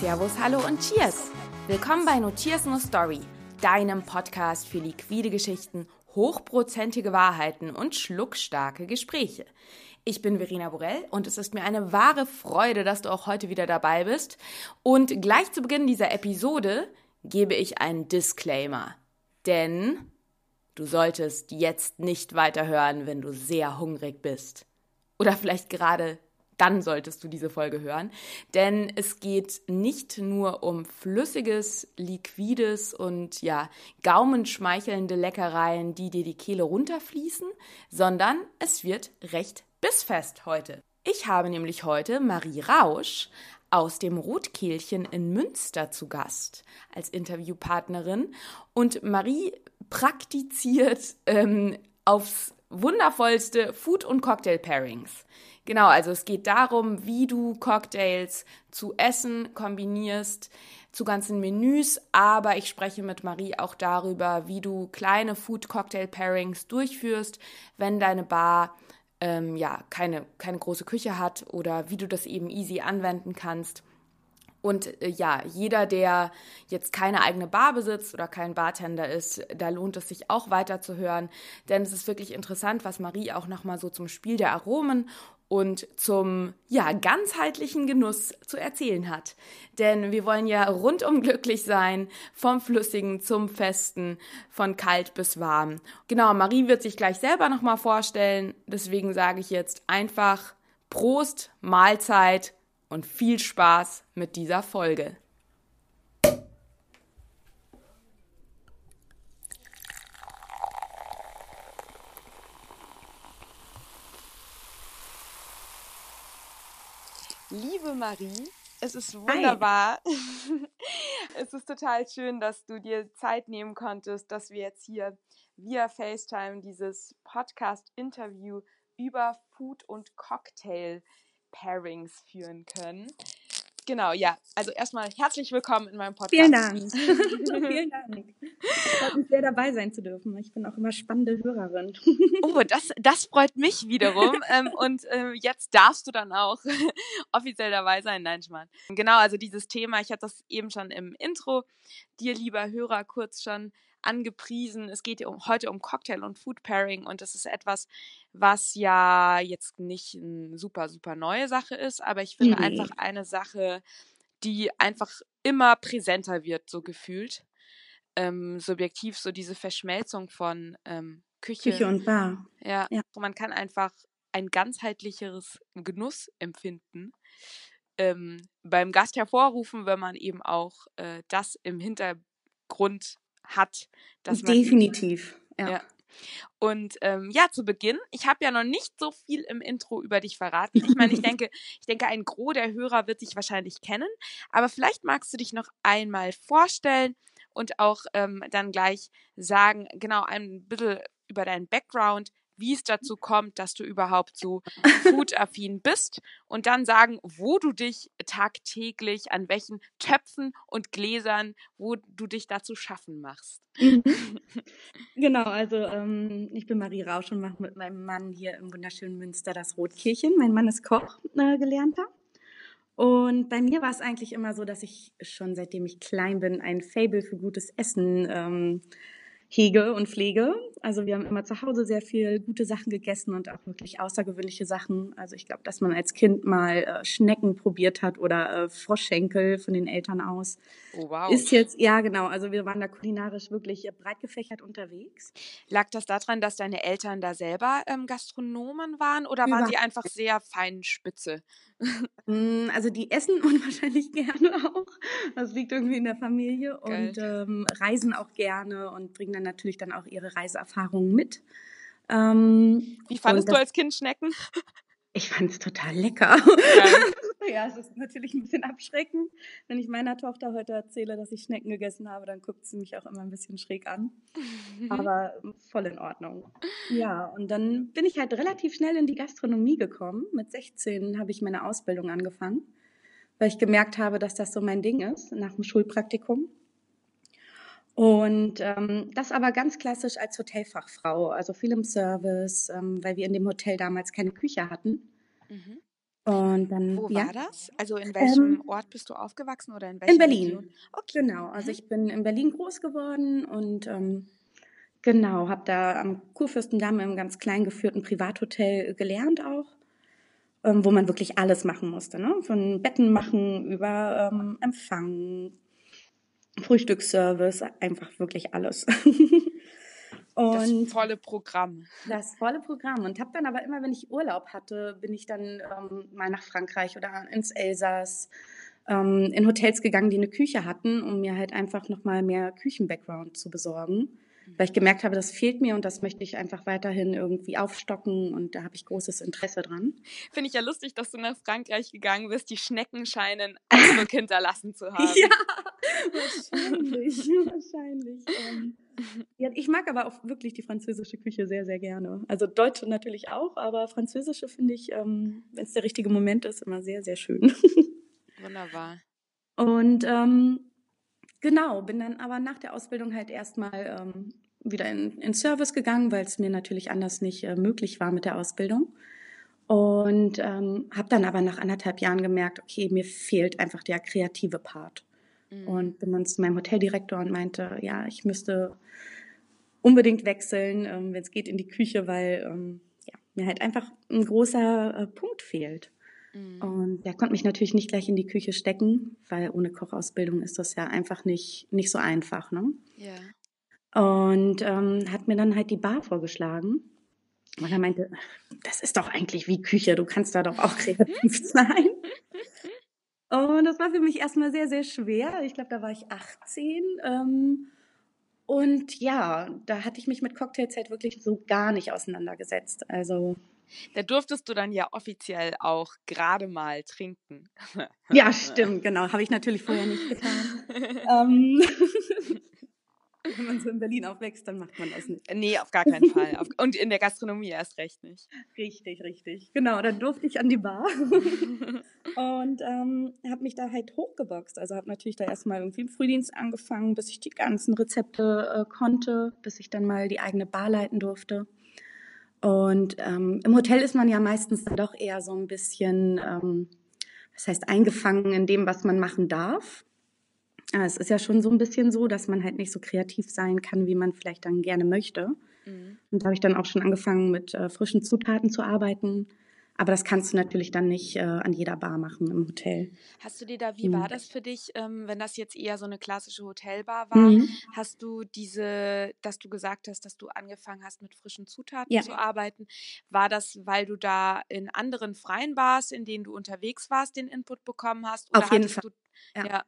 Servus, hallo und Cheers! Willkommen bei No No Story, deinem Podcast für liquide Geschichten, hochprozentige Wahrheiten und schluckstarke Gespräche. Ich bin Verena Borell und es ist mir eine wahre Freude, dass du auch heute wieder dabei bist. Und gleich zu Beginn dieser Episode gebe ich einen Disclaimer. Denn du solltest jetzt nicht weiterhören, wenn du sehr hungrig bist. Oder vielleicht gerade dann solltest du diese Folge hören. Denn es geht nicht nur um flüssiges, liquides und ja, gaumenschmeichelnde Leckereien, die dir die Kehle runterfließen, sondern es wird recht bissfest heute. Ich habe nämlich heute Marie Rausch aus dem Rotkehlchen in Münster zu Gast als Interviewpartnerin. Und Marie praktiziert ähm, aufs wundervollste Food- und Cocktail-Pairings. Genau, also es geht darum, wie du Cocktails zu Essen kombinierst, zu ganzen Menüs, aber ich spreche mit Marie auch darüber, wie du kleine Food-Cocktail-Pairings durchführst, wenn deine Bar ähm, ja keine, keine große Küche hat oder wie du das eben easy anwenden kannst. Und äh, ja, jeder, der jetzt keine eigene Bar besitzt oder kein Bartender ist, da lohnt es sich auch weiter zu hören, denn es ist wirklich interessant, was Marie auch nochmal so zum Spiel der Aromen und zum ja ganzheitlichen Genuss zu erzählen hat. Denn wir wollen ja rundum glücklich sein, vom flüssigen zum festen, von kalt bis warm. Genau, Marie wird sich gleich selber noch vorstellen, deswegen sage ich jetzt einfach Prost, Mahlzeit und viel Spaß mit dieser Folge. Liebe Marie, es ist wunderbar. es ist total schön, dass du dir Zeit nehmen konntest, dass wir jetzt hier via FaceTime dieses Podcast-Interview über Food- und Cocktail-Pairings führen können. Genau, ja. Also erstmal herzlich willkommen in meinem Podcast. Vielen Dank. Vielen Dank. Freut mich sehr dabei sein zu dürfen. Ich bin auch immer spannende Hörerin. oh, das, das freut mich wiederum. ähm, und äh, jetzt darfst du dann auch offiziell dabei sein. Nein, Schmarrn. Genau, also dieses Thema, ich hatte das eben schon im Intro dir, lieber Hörer, kurz schon angepriesen. Es geht um, heute um Cocktail und Food Pairing und das ist etwas, was ja jetzt nicht eine super, super neue Sache ist, aber ich finde mhm. einfach eine Sache, die einfach immer präsenter wird, so gefühlt. Ähm, subjektiv, so diese Verschmelzung von ähm, Küche. Küche und Bar. Ja, ja. man kann einfach ein ganzheitlicheres Genussempfinden ähm, beim Gast hervorrufen, wenn man eben auch äh, das im Hintergrund hat. Dass Definitiv, man, ja. ja. Und ähm, ja, zu Beginn, ich habe ja noch nicht so viel im Intro über dich verraten. Ich meine, ich denke, ich denke, ein Gros der Hörer wird dich wahrscheinlich kennen, aber vielleicht magst du dich noch einmal vorstellen und auch ähm, dann gleich sagen, genau ein bisschen über deinen Background, wie es dazu kommt, dass du überhaupt so food-affin bist und dann sagen, wo du dich tagtäglich, an welchen Töpfen und Gläsern, wo du dich dazu schaffen machst. Mhm. Genau, also ähm, ich bin Marie Rausch und mache mit meinem Mann hier im wunderschönen Münster das Rotkirchen. Mein Mann ist Koch äh, gelernter. Und bei mir war es eigentlich immer so, dass ich schon seitdem ich klein bin ein Fable für gutes Essen ähm, hege und pflege. Also wir haben immer zu Hause sehr viel gute Sachen gegessen und auch wirklich außergewöhnliche Sachen. Also ich glaube, dass man als Kind mal äh, Schnecken probiert hat oder äh, Froschschenkel von den Eltern aus. Oh, wow. Ist jetzt, ja genau, also wir waren da kulinarisch wirklich äh, breit gefächert unterwegs. Lag das daran, dass deine Eltern da selber ähm, Gastronomen waren oder waren sie einfach sehr fein spitze? Hm, also die essen unwahrscheinlich gerne auch. Das liegt irgendwie in der Familie Geil. und ähm, reisen auch gerne und bringen dann natürlich dann auch ihre Reiseerfahrungen mit. Ähm, Wie fandest du als Kind Schnecken? Ich fand es total lecker. ja, es ist natürlich ein bisschen abschreckend. Wenn ich meiner Tochter heute erzähle, dass ich Schnecken gegessen habe, dann guckt sie mich auch immer ein bisschen schräg an. Aber voll in Ordnung. Ja, und dann bin ich halt relativ schnell in die Gastronomie gekommen. Mit 16 habe ich meine Ausbildung angefangen, weil ich gemerkt habe, dass das so mein Ding ist, nach dem Schulpraktikum. Und ähm, das aber ganz klassisch als Hotelfachfrau, also viel im Service, ähm, weil wir in dem Hotel damals keine Küche hatten. Mhm. Und dann, Wo ja, war das? Also in welchem ähm, Ort bist du aufgewachsen oder in in welcher Berlin. Region? Okay. Genau, also Mhm. ich bin in Berlin groß geworden und ähm, genau, habe da am Kurfürstendamm im ganz klein geführten Privathotel gelernt auch, ähm, wo man wirklich alles machen musste, ne? Von Betten machen über ähm, Empfang, Frühstücksservice, einfach wirklich alles. Das Und volle Programm. das volle Programm. Und habe dann aber immer, wenn ich Urlaub hatte, bin ich dann ähm, mal nach Frankreich oder ins Elsass, ähm, in Hotels gegangen, die eine Küche hatten, um mir halt einfach nochmal mehr Küchen-Background zu besorgen. Weil ich gemerkt habe, das fehlt mir und das möchte ich einfach weiterhin irgendwie aufstocken und da habe ich großes Interesse dran. Finde ich ja lustig, dass du nach Frankreich gegangen bist. Die Schnecken scheinen Eindruck hinterlassen zu haben. Ja, wahrscheinlich, wahrscheinlich. Ähm, ja, ich mag aber auch wirklich die französische Küche sehr, sehr gerne. Also deutsche natürlich auch, aber französische finde ich, ähm, wenn es der richtige Moment ist, immer sehr, sehr schön. Wunderbar. Und ähm, genau, bin dann aber nach der Ausbildung halt erstmal ähm, wieder in, in Service gegangen, weil es mir natürlich anders nicht äh, möglich war mit der Ausbildung. Und ähm, habe dann aber nach anderthalb Jahren gemerkt, okay, mir fehlt einfach der kreative Part. Mhm. Und bin dann zu meinem Hoteldirektor und meinte, ja, ich müsste unbedingt wechseln, ähm, wenn es geht, in die Küche, weil ähm, ja, mir halt einfach ein großer äh, Punkt fehlt. Mhm. Und der konnte mich natürlich nicht gleich in die Küche stecken, weil ohne Kochausbildung ist das ja einfach nicht, nicht so einfach. Ne? Ja. Und ähm, hat mir dann halt die Bar vorgeschlagen. Und er meinte, das ist doch eigentlich wie Küche, du kannst da doch auch kreativ sein. Und das war für mich erstmal sehr, sehr schwer. Ich glaube, da war ich 18. Ähm, und ja, da hatte ich mich mit Cocktails halt wirklich so gar nicht auseinandergesetzt. Also Da durftest du dann ja offiziell auch gerade mal trinken. ja, stimmt, genau. Habe ich natürlich vorher nicht getan. ähm, wenn man so in Berlin aufwächst, dann macht man das nicht. nee, auf gar keinen Fall. Und in der Gastronomie erst recht nicht. Richtig, richtig. Genau, dann durfte ich an die Bar und ähm, habe mich da halt hochgeboxt. Also habe natürlich da erstmal irgendwie im Frühdienst angefangen, bis ich die ganzen Rezepte äh, konnte, bis ich dann mal die eigene Bar leiten durfte. Und ähm, im Hotel ist man ja meistens dann doch eher so ein bisschen, ähm, was heißt, eingefangen in dem, was man machen darf. Aber es ist ja schon so ein bisschen so, dass man halt nicht so kreativ sein kann, wie man vielleicht dann gerne möchte. Mhm. Und da habe ich dann auch schon angefangen, mit äh, frischen Zutaten zu arbeiten. Aber das kannst du natürlich dann nicht äh, an jeder Bar machen im Hotel. Hast du dir da, wie Mhm. war das für dich, ähm, wenn das jetzt eher so eine klassische Hotelbar war? Mhm. Hast du diese, dass du gesagt hast, dass du angefangen hast, mit frischen Zutaten Ja. zu arbeiten? War das, weil du da in anderen freien Bars, in denen du unterwegs warst, den Input bekommen hast? Oder Auf jeden Fall. du, Ja. ja,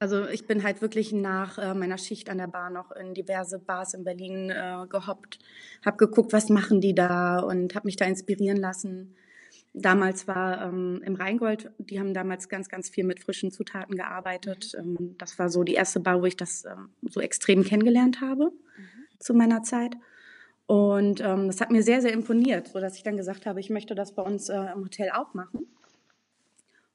Also ich bin halt wirklich nach äh, meiner Schicht an der Bar noch in diverse Bars in Berlin äh, gehoppt, habe geguckt, was machen die da und habe mich da inspirieren lassen. Damals war ähm, im Rheingold, die haben damals ganz, ganz viel mit frischen Zutaten gearbeitet. Ähm, das war so die erste Bar, wo ich das ähm, so extrem kennengelernt habe mhm. zu meiner Zeit. Und ähm, das hat mir sehr, sehr imponiert, so dass ich dann gesagt habe, ich möchte das bei uns äh, im Hotel auch machen.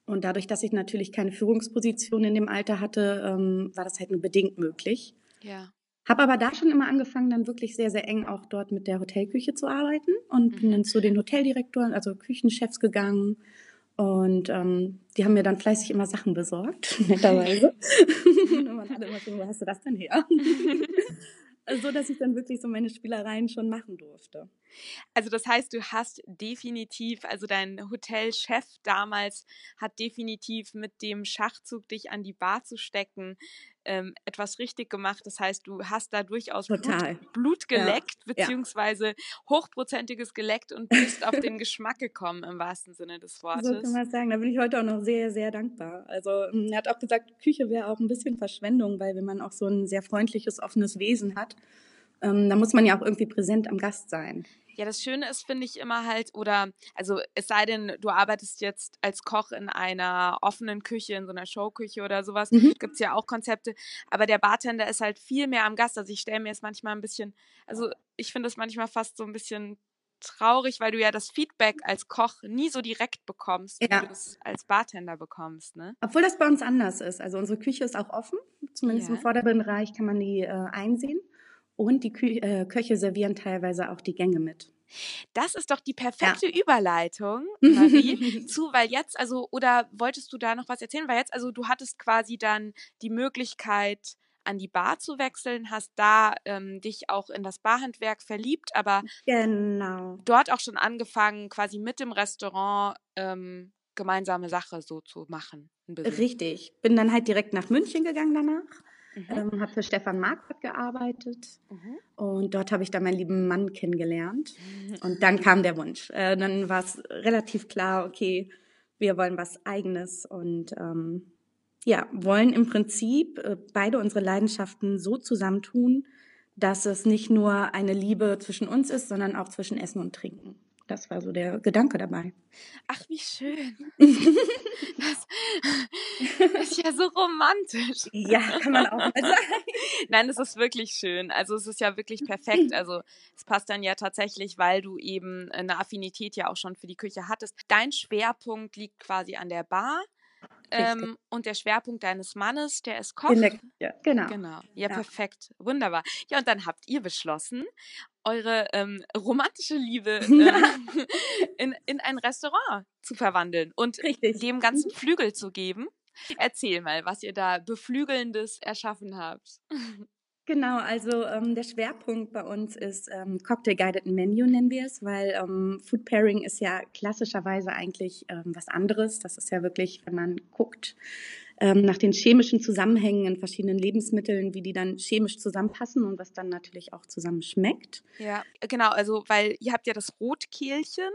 Und dadurch, dass ich natürlich keine Führungsposition in dem Alter hatte, ähm, war das halt nur bedingt möglich. ja. Habe aber da schon immer angefangen, dann wirklich sehr, sehr eng auch dort mit der Hotelküche zu arbeiten und bin Mhm. dann zu den Hoteldirektoren, also Küchenchefs gegangen. Und ähm, die haben mir dann fleißig immer Sachen besorgt, netterweise. und man alle immer so, wo hast du das denn her? so dass ich dann wirklich so meine Spielereien schon machen durfte. Also das heißt, du hast definitiv, also dein Hotelchef damals hat definitiv mit dem Schachzug, dich an die Bar zu stecken, ähm, etwas richtig gemacht. Das heißt, du hast da durchaus Blut. Blut Ja, geleckt, ja. beziehungsweise hochprozentiges geleckt und bist auf den Geschmack gekommen im wahrsten Sinne des So kann Wortes. man sagen. Da bin ich heute auch noch sehr, sehr dankbar. Also ähm, er hat auch gesagt, Küche wäre auch ein bisschen Verschwendung, weil wenn man auch so ein sehr freundliches, offenes Wesen hat, ähm, da muss man ja auch irgendwie präsent am Gast sein. Ja, das Schöne ist, finde ich immer halt, oder, also es sei denn, du arbeitest jetzt als Koch in einer offenen Küche, in so einer Showküche oder sowas, Mhm. gibt's ja auch Konzepte, aber der Bartender ist halt viel mehr am Gast. Also ich stelle mir jetzt manchmal ein bisschen, also ich finde es manchmal fast so ein bisschen traurig, weil du ja das Feedback als Koch nie so direkt bekommst, wie Ja. du es als Bartender bekommst, ne? Obwohl das bei uns anders ist. Also unsere Küche ist auch offen. Zumindest im Ja. vorderen Bereich kann man die äh, einsehen. Und die Kü äh, Köche servieren teilweise auch die Gänge mit. Das ist doch die perfekte ja. Überleitung, Marie, zu, weil jetzt, also, oder wolltest du da noch was erzählen? Weil jetzt, also du hattest quasi dann die Möglichkeit, an die Bar zu wechseln, hast da ähm, dich auch in das Barhandwerk verliebt, aber genau. dort auch schon angefangen, quasi mit dem Restaurant ähm, gemeinsame Sache so zu machen. Richtig. Bin dann halt direkt nach München gegangen danach Mhm. Ähm, habe für Stefan Marquardt gearbeitet mhm. und dort habe ich dann meinen lieben Mann kennengelernt. Mhm. Und dann kam der Wunsch. Äh, dann war es relativ klar, okay, wir wollen was Eigenes und ähm, ja, wollen im Prinzip äh, beide unsere Leidenschaften so zusammentun, dass es nicht nur eine Liebe zwischen uns ist, sondern auch zwischen Essen und Trinken. Das war so der Gedanke dabei. Ach, wie schön. Das ist ja so romantisch. Ja, kann man auch mal sagen. Nein, es ist wirklich schön. Also es ist ja wirklich perfekt. Also es passt dann ja tatsächlich, weil du eben eine Affinität ja auch schon für die Küche hattest. Dein Schwerpunkt liegt quasi an der Bar. Ähm, und der Schwerpunkt deines Mannes, der ist Koch. Der, ja, genau. Genau. Ja, ja, perfekt. Wunderbar. Ja, und dann habt ihr beschlossen, eure ähm, romantische Liebe ähm, in, in ein Restaurant zu verwandeln und Richtig. dem ganzen mhm. Flügel zu geben. Erzähl mal, was ihr da Beflügelndes erschaffen habt. Genau, also ähm, der Schwerpunkt bei uns ist ähm, Cocktail Guided Menu nennen wir es, weil ähm, Food Pairing ist ja klassischerweise eigentlich ähm, was anderes. Das ist ja wirklich, wenn man guckt ähm, nach den chemischen Zusammenhängen in verschiedenen Lebensmitteln, wie die dann chemisch zusammenpassen und was dann natürlich auch zusammen schmeckt. Ja, genau, also weil ihr habt ja das Rotkehlchen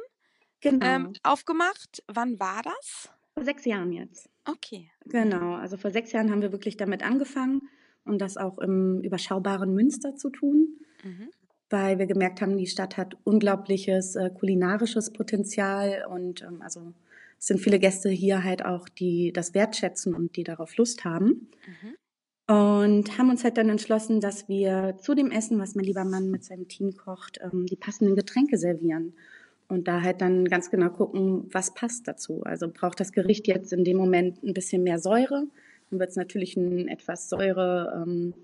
genau. ähm, aufgemacht. Wann war das? Vor sechs Jahren jetzt. Okay. Genau, also vor sechs Jahren haben wir wirklich damit angefangen und das auch im überschaubaren Münster zu tun, mhm. weil wir gemerkt haben, die Stadt hat unglaubliches äh, kulinarisches Potenzial und ähm, also es sind viele Gäste hier halt auch, die das wertschätzen und die darauf Lust haben. Mhm. Und haben uns halt dann entschlossen, dass wir zu dem Essen, was mein lieber Mann mit seinem Team kocht, ähm, die passenden Getränke servieren. Und da halt dann ganz genau gucken, was passt dazu. Also braucht das Gericht jetzt in dem Moment ein bisschen mehr Säure, dann wird es natürlich ein etwas Säure ähm,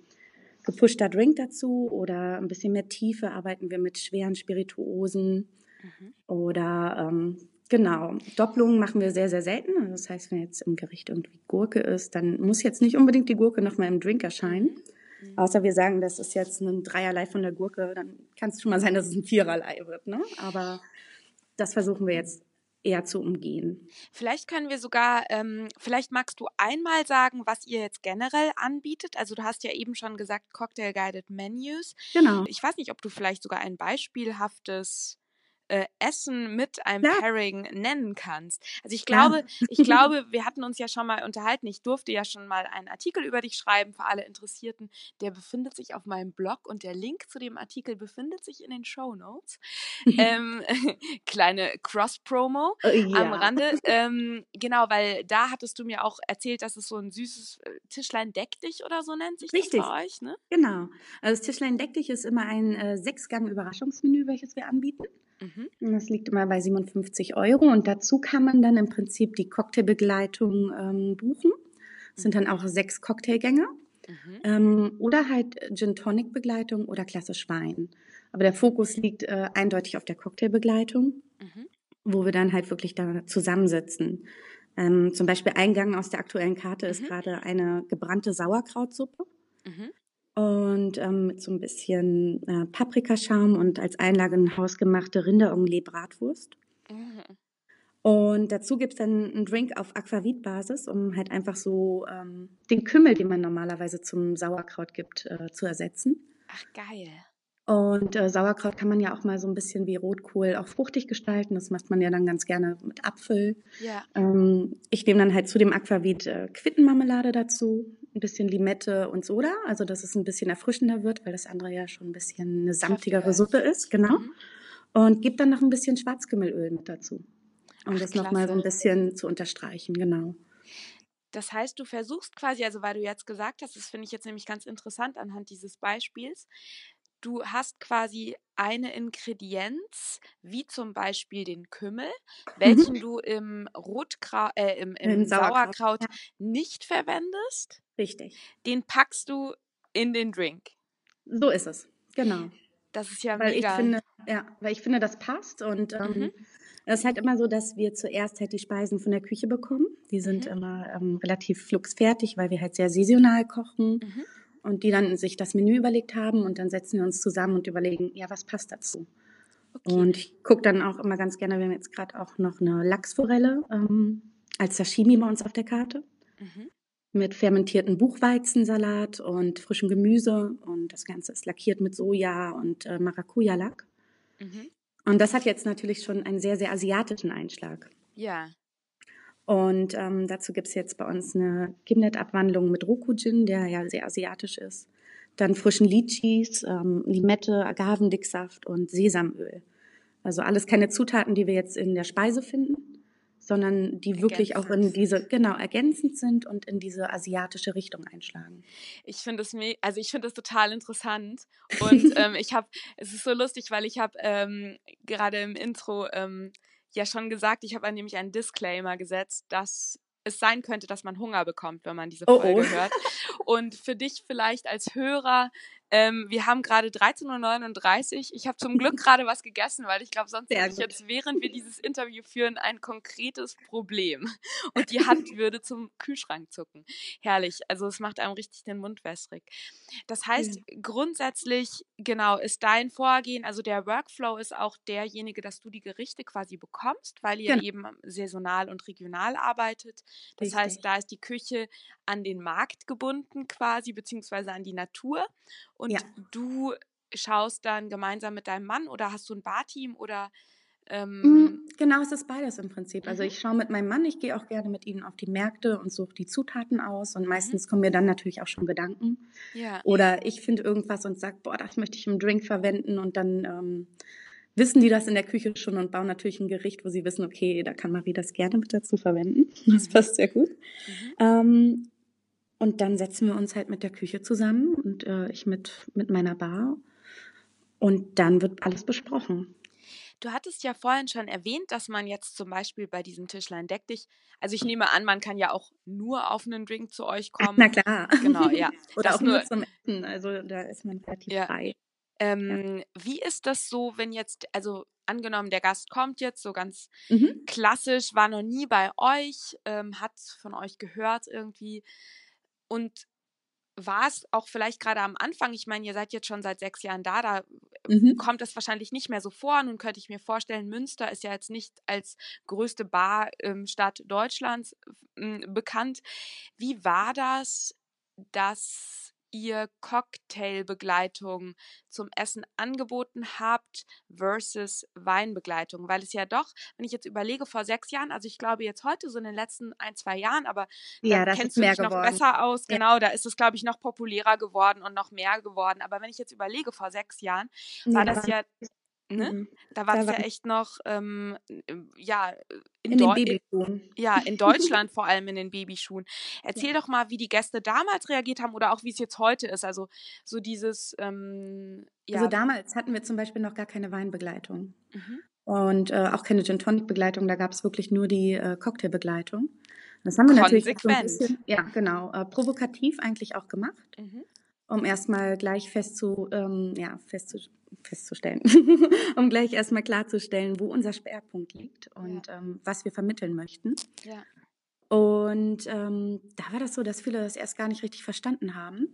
gepushter Drink dazu oder ein bisschen mehr Tiefe arbeiten wir mit schweren Spirituosen mhm. oder ähm, genau Doppelungen machen wir sehr sehr selten. Also das heißt, wenn jetzt im Gericht irgendwie Gurke ist, dann muss jetzt nicht unbedingt die Gurke noch mal im Drink erscheinen. Mhm. Außer wir sagen, das ist jetzt ein Dreierlei von der Gurke, dann kann es schon mal sein, dass es ein Viererlei wird. Ne? Aber das versuchen wir jetzt eher zu umgehen. Vielleicht können wir sogar, ähm, vielleicht magst du einmal sagen, was ihr jetzt generell anbietet. Also du hast ja eben schon gesagt, Cocktail Guided Menus. Genau. Ich weiß nicht, ob du vielleicht sogar ein beispielhaftes äh, Essen mit einem ja. Pairing nennen kannst. Also ich glaube, ja. ich glaube, wir hatten uns ja schon mal unterhalten. Ich durfte ja schon mal einen Artikel über dich schreiben für alle Interessierten. Der befindet sich auf meinem Blog und der Link zu dem Artikel befindet sich in den Show Notes. ähm, kleine Cross-Promo uh, ja. am Rande. Ähm, genau, weil da hattest du mir auch erzählt, dass es so ein süßes äh, Tischlein deck dich oder so nennt sich Richtig. das bei euch, ne? Genau. Also das Tischlein deck dich ist immer ein äh, Sechsgang-Überraschungsmenü, welches wir anbieten. Mhm. Das liegt immer bei 57 Euro und dazu kann man dann im Prinzip die Cocktailbegleitung ähm, buchen. Das sind dann auch sechs Cocktailgänge. Mhm. Ähm, oder halt Gin Tonic Begleitung oder klassisch Wein. Aber der Fokus liegt äh, eindeutig auf der Cocktailbegleitung, mhm. wo wir dann halt wirklich da zusammensitzen. Ähm, zum Beispiel Eingang aus der aktuellen Karte ist mhm. gerade eine gebrannte Sauerkrautsuppe. Und ähm, mit so ein bisschen äh, Paprikaschaum und als Einlage eine hausgemachte Rinderonglet-Bratwurst. Mhm. Und dazu gibt's dann einen Drink auf Aquavit-Basis, um halt einfach so ähm, den Kümmel, den man normalerweise zum Sauerkraut gibt, äh, zu ersetzen. Ach, geil. Und äh, Sauerkraut kann man ja auch mal so ein bisschen wie Rotkohl auch fruchtig gestalten. Das macht man ja dann ganz gerne mit Apfel. Ja. Ähm, ich nehme dann halt zu dem Aquavit äh, Quittenmarmelade dazu, ein bisschen Limette und Soda, also dass es ein bisschen erfrischender wird, weil das andere ja schon ein bisschen eine samtigere Suppe ist, genau. Mhm. Und gebe dann noch ein bisschen Schwarzkümmelöl mit dazu, um Ach, das nochmal so ein bisschen zu unterstreichen, genau. Das heißt, du versuchst quasi, also weil du jetzt gesagt hast, das finde ich jetzt nämlich ganz interessant anhand dieses Beispiels, du hast quasi eine Ingredienz, wie zum Beispiel den Kümmel, mhm. welchen du im Rotkraut, äh, im, im, Im Sauerkraut, Sauerkraut ja. nicht verwendest. Richtig. Den packst du in den Drink. So ist es, genau. Das ist ja Weil mega. ich finde, ja, weil ich finde, das passt und ähm, mhm. es ist halt immer so, dass wir zuerst halt die Speisen von der Küche bekommen. Die sind mhm. immer ähm, relativ fluxfertig, weil wir halt sehr saisonal kochen mhm. Und die dann sich das Menü überlegt haben und dann setzen wir uns zusammen und überlegen, ja, was passt dazu. Okay. Und ich gucke dann auch immer ganz gerne, wir haben jetzt gerade auch noch eine Lachsforelle ähm, als Sashimi bei uns auf der Karte. Mhm. Mit fermentierten Buchweizensalat und frischem Gemüse. Und das Ganze ist lackiert mit Soja und äh, Maracuja-Lack. Mhm. Und das hat jetzt natürlich schon einen sehr, sehr asiatischen Einschlag. Ja. Und ähm, dazu gibt es jetzt bei uns eine Gimlet-Abwandlung mit Roku-Gin, der ja sehr asiatisch ist. Dann frischen Litchis, ähm, Limette, Agavendicksaft und Sesamöl. Also alles keine Zutaten, die wir jetzt in der Speise finden, sondern die wirklich auch in diese, genau, ergänzend sind und in diese asiatische Richtung einschlagen. Ich finde es also ich finde es total interessant und ähm, ich habe, es ist so lustig, weil ich habe ähm, gerade im Intro ähm, ja schon gesagt, ich habe nämlich einen Disclaimer gesetzt, dass es sein könnte, dass man Hunger bekommt, wenn man diese Folge oh oh. hört. Und für dich vielleicht als Hörer ähm, wir haben gerade 13.39 Uhr. Ich habe zum Glück gerade was gegessen, weil ich glaube, sonst hätte ich jetzt, während wir dieses Interview führen, ein konkretes Problem. Und die Hand würde zum Kühlschrank zucken. Herrlich. Also es macht einem richtig den Mund wässrig. Das heißt, ja. grundsätzlich, genau, ist dein Vorgehen, also der Workflow ist auch derjenige, dass du die Gerichte quasi bekommst, weil ihr genau. eben saisonal und regional arbeitet. Das richtig. heißt, da ist die Küche an den Markt gebunden quasi, beziehungsweise an die Natur. Und ja. du schaust dann gemeinsam mit deinem Mann oder hast du ein Barteam oder ähm mm, Genau, es ist beides im Prinzip. Also mhm. ich schaue mit meinem Mann, ich gehe auch gerne mit ihm auf die Märkte und suche die Zutaten aus und mhm. meistens kommen mir dann natürlich auch schon Gedanken. Ja. Oder ich finde irgendwas und sage, boah, das möchte ich im Drink verwenden und dann ähm, wissen die das in der Küche schon und bauen natürlich ein Gericht, wo sie wissen, okay, da kann Marie das gerne mit dazu verwenden. Das mhm. passt sehr gut. Mhm. Ähm, und dann setzen wir uns halt mit der Küche zusammen und äh, ich mit, mit meiner Bar. Und dann wird alles besprochen. Du hattest ja vorhin schon erwähnt, dass man jetzt zum Beispiel bei diesem Tischlein deck dich, also ich nehme an, man kann ja auch nur auf einen Drink zu euch kommen. Na klar. Genau, ja. Oder das auch nur zum Essen, also da ist man relativ ja. frei. Ähm, ja. Wie ist das so, wenn jetzt, also angenommen, der Gast kommt jetzt so ganz mhm. klassisch, war noch nie bei euch, ähm, hat von euch gehört irgendwie, und war es auch vielleicht gerade am Anfang, ich meine, ihr seid jetzt schon seit sechs Jahren da, da mhm. kommt es wahrscheinlich nicht mehr so vor. Nun könnte ich mir vorstellen, Münster ist ja jetzt nicht als größte Barstadt ähm, Deutschlands bekannt. Wie war das, dass ihr Cocktailbegleitung zum Essen angeboten habt versus Weinbegleitung? Weil es ja doch, wenn ich jetzt überlege, vor sechs Jahren, also ich glaube jetzt heute so in den letzten ein, zwei Jahren, aber ja, da kennst du dich noch besser aus, ja. genau, da ist es, glaube ich, noch populärer geworden und noch mehr geworden. Aber wenn ich jetzt überlege, vor sechs Jahren, war ja. das ja Ne? Mhm. Da war es ja echt noch, ähm, ja, in, in den Babyschuhen. Ja, in Deutschland vor allem in den Babyschuhen. Erzähl ja. doch mal, wie die Gäste damals reagiert haben oder auch wie es jetzt heute ist. Also so dieses, ähm, ja. Also damals hatten wir zum Beispiel noch gar keine Weinbegleitung. Mhm. Und äh, auch keine Gin Tonic Begleitung, da gab es wirklich nur die äh, Cocktailbegleitung. Das haben wir natürlich so ein bisschen, ja genau, äh, provokativ eigentlich auch gemacht, mhm. um erstmal gleich festzu, ähm, ja, festzu, festzustellen, um gleich erstmal klarzustellen, wo unser Schwerpunkt liegt und ja. ähm, was wir vermitteln möchten. Ja. Und ähm, da war das so, dass viele das erst gar nicht richtig verstanden haben.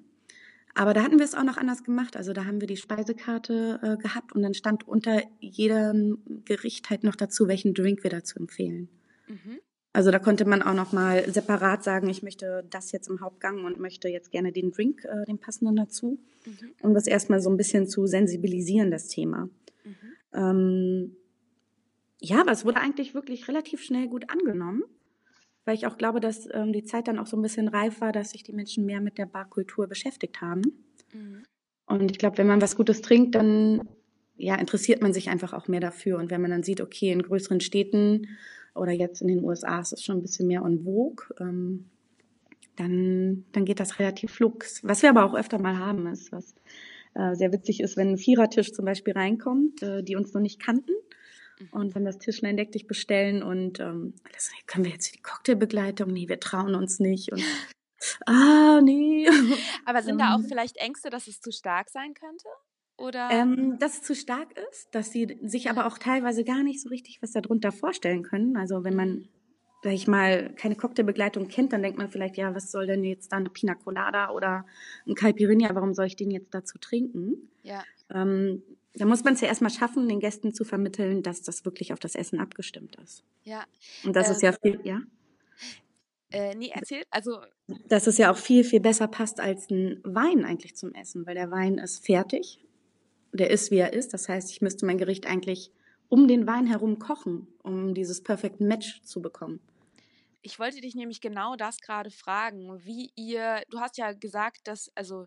Aber da hatten wir es auch noch anders gemacht. Also da haben wir die Speisekarte äh, gehabt und dann stand unter jedem Gericht halt noch dazu, welchen Drink wir dazu empfehlen. Mhm. Also da konnte man auch noch mal separat sagen, ich möchte das jetzt im Hauptgang und möchte jetzt gerne den Drink, äh, den passenden dazu, mhm. um das erstmal so ein bisschen zu sensibilisieren, das Thema. Mhm. Ähm, ja, aber es wurde eigentlich wirklich relativ schnell gut angenommen, weil ich auch glaube, dass ähm, die Zeit dann auch so ein bisschen reif war, dass sich die Menschen mehr mit der Barkultur beschäftigt haben. Mhm. Und ich glaube, wenn man was Gutes trinkt, dann ja, interessiert man sich einfach auch mehr dafür. Und wenn man dann sieht, okay, in größeren Städten oder jetzt in den USA ist es schon ein bisschen mehr en vogue, ähm, dann, dann geht das relativ flux. Was wir aber auch öfter mal haben, ist, was äh, sehr witzig ist, wenn ein Vierertisch zum Beispiel reinkommt, äh, die uns noch nicht kannten. Mhm. Und wenn das Tischlein deck dich bestellen und ähm, alles, können wir jetzt die Cocktailbegleitung? Nee, wir trauen uns nicht. Und ah, nee. Aber sind da auch vielleicht Ängste, dass es zu stark sein könnte? Oder? Ähm, dass es zu stark ist, dass sie sich aber auch teilweise gar nicht so richtig was darunter vorstellen können. Also wenn man, mhm. sag ich mal, keine Cocktailbegleitung kennt, dann denkt man vielleicht, ja, was soll denn jetzt da eine Pina Colada oder ein Caipirinha, warum soll ich den jetzt dazu trinken? Ja. Ähm, da muss man es ja erstmal schaffen, den Gästen zu vermitteln, dass das wirklich auf das Essen abgestimmt ist. Ja. Und das ähm, ist ja viel, ja. Äh, nee, erzählt, also. Dass es ja auch viel, viel besser passt als ein Wein eigentlich zum Essen, weil der Wein ist fertig. Der ist, wie er ist. Das heißt, ich müsste mein Gericht eigentlich um den Wein herum kochen, um dieses Perfect Match zu bekommen. Ich wollte dich nämlich genau das gerade fragen, wie ihr, du hast ja gesagt, dass, also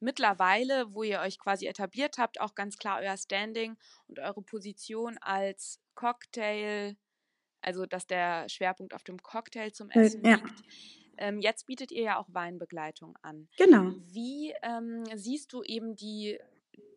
mittlerweile, wo ihr euch quasi etabliert habt, auch ganz klar euer Standing und eure Position als Cocktail, also dass der Schwerpunkt auf dem Cocktail zum äh, Essen ja. liegt. Ähm, jetzt bietet ihr ja auch Weinbegleitung an. Genau. Wie ähm, siehst du eben die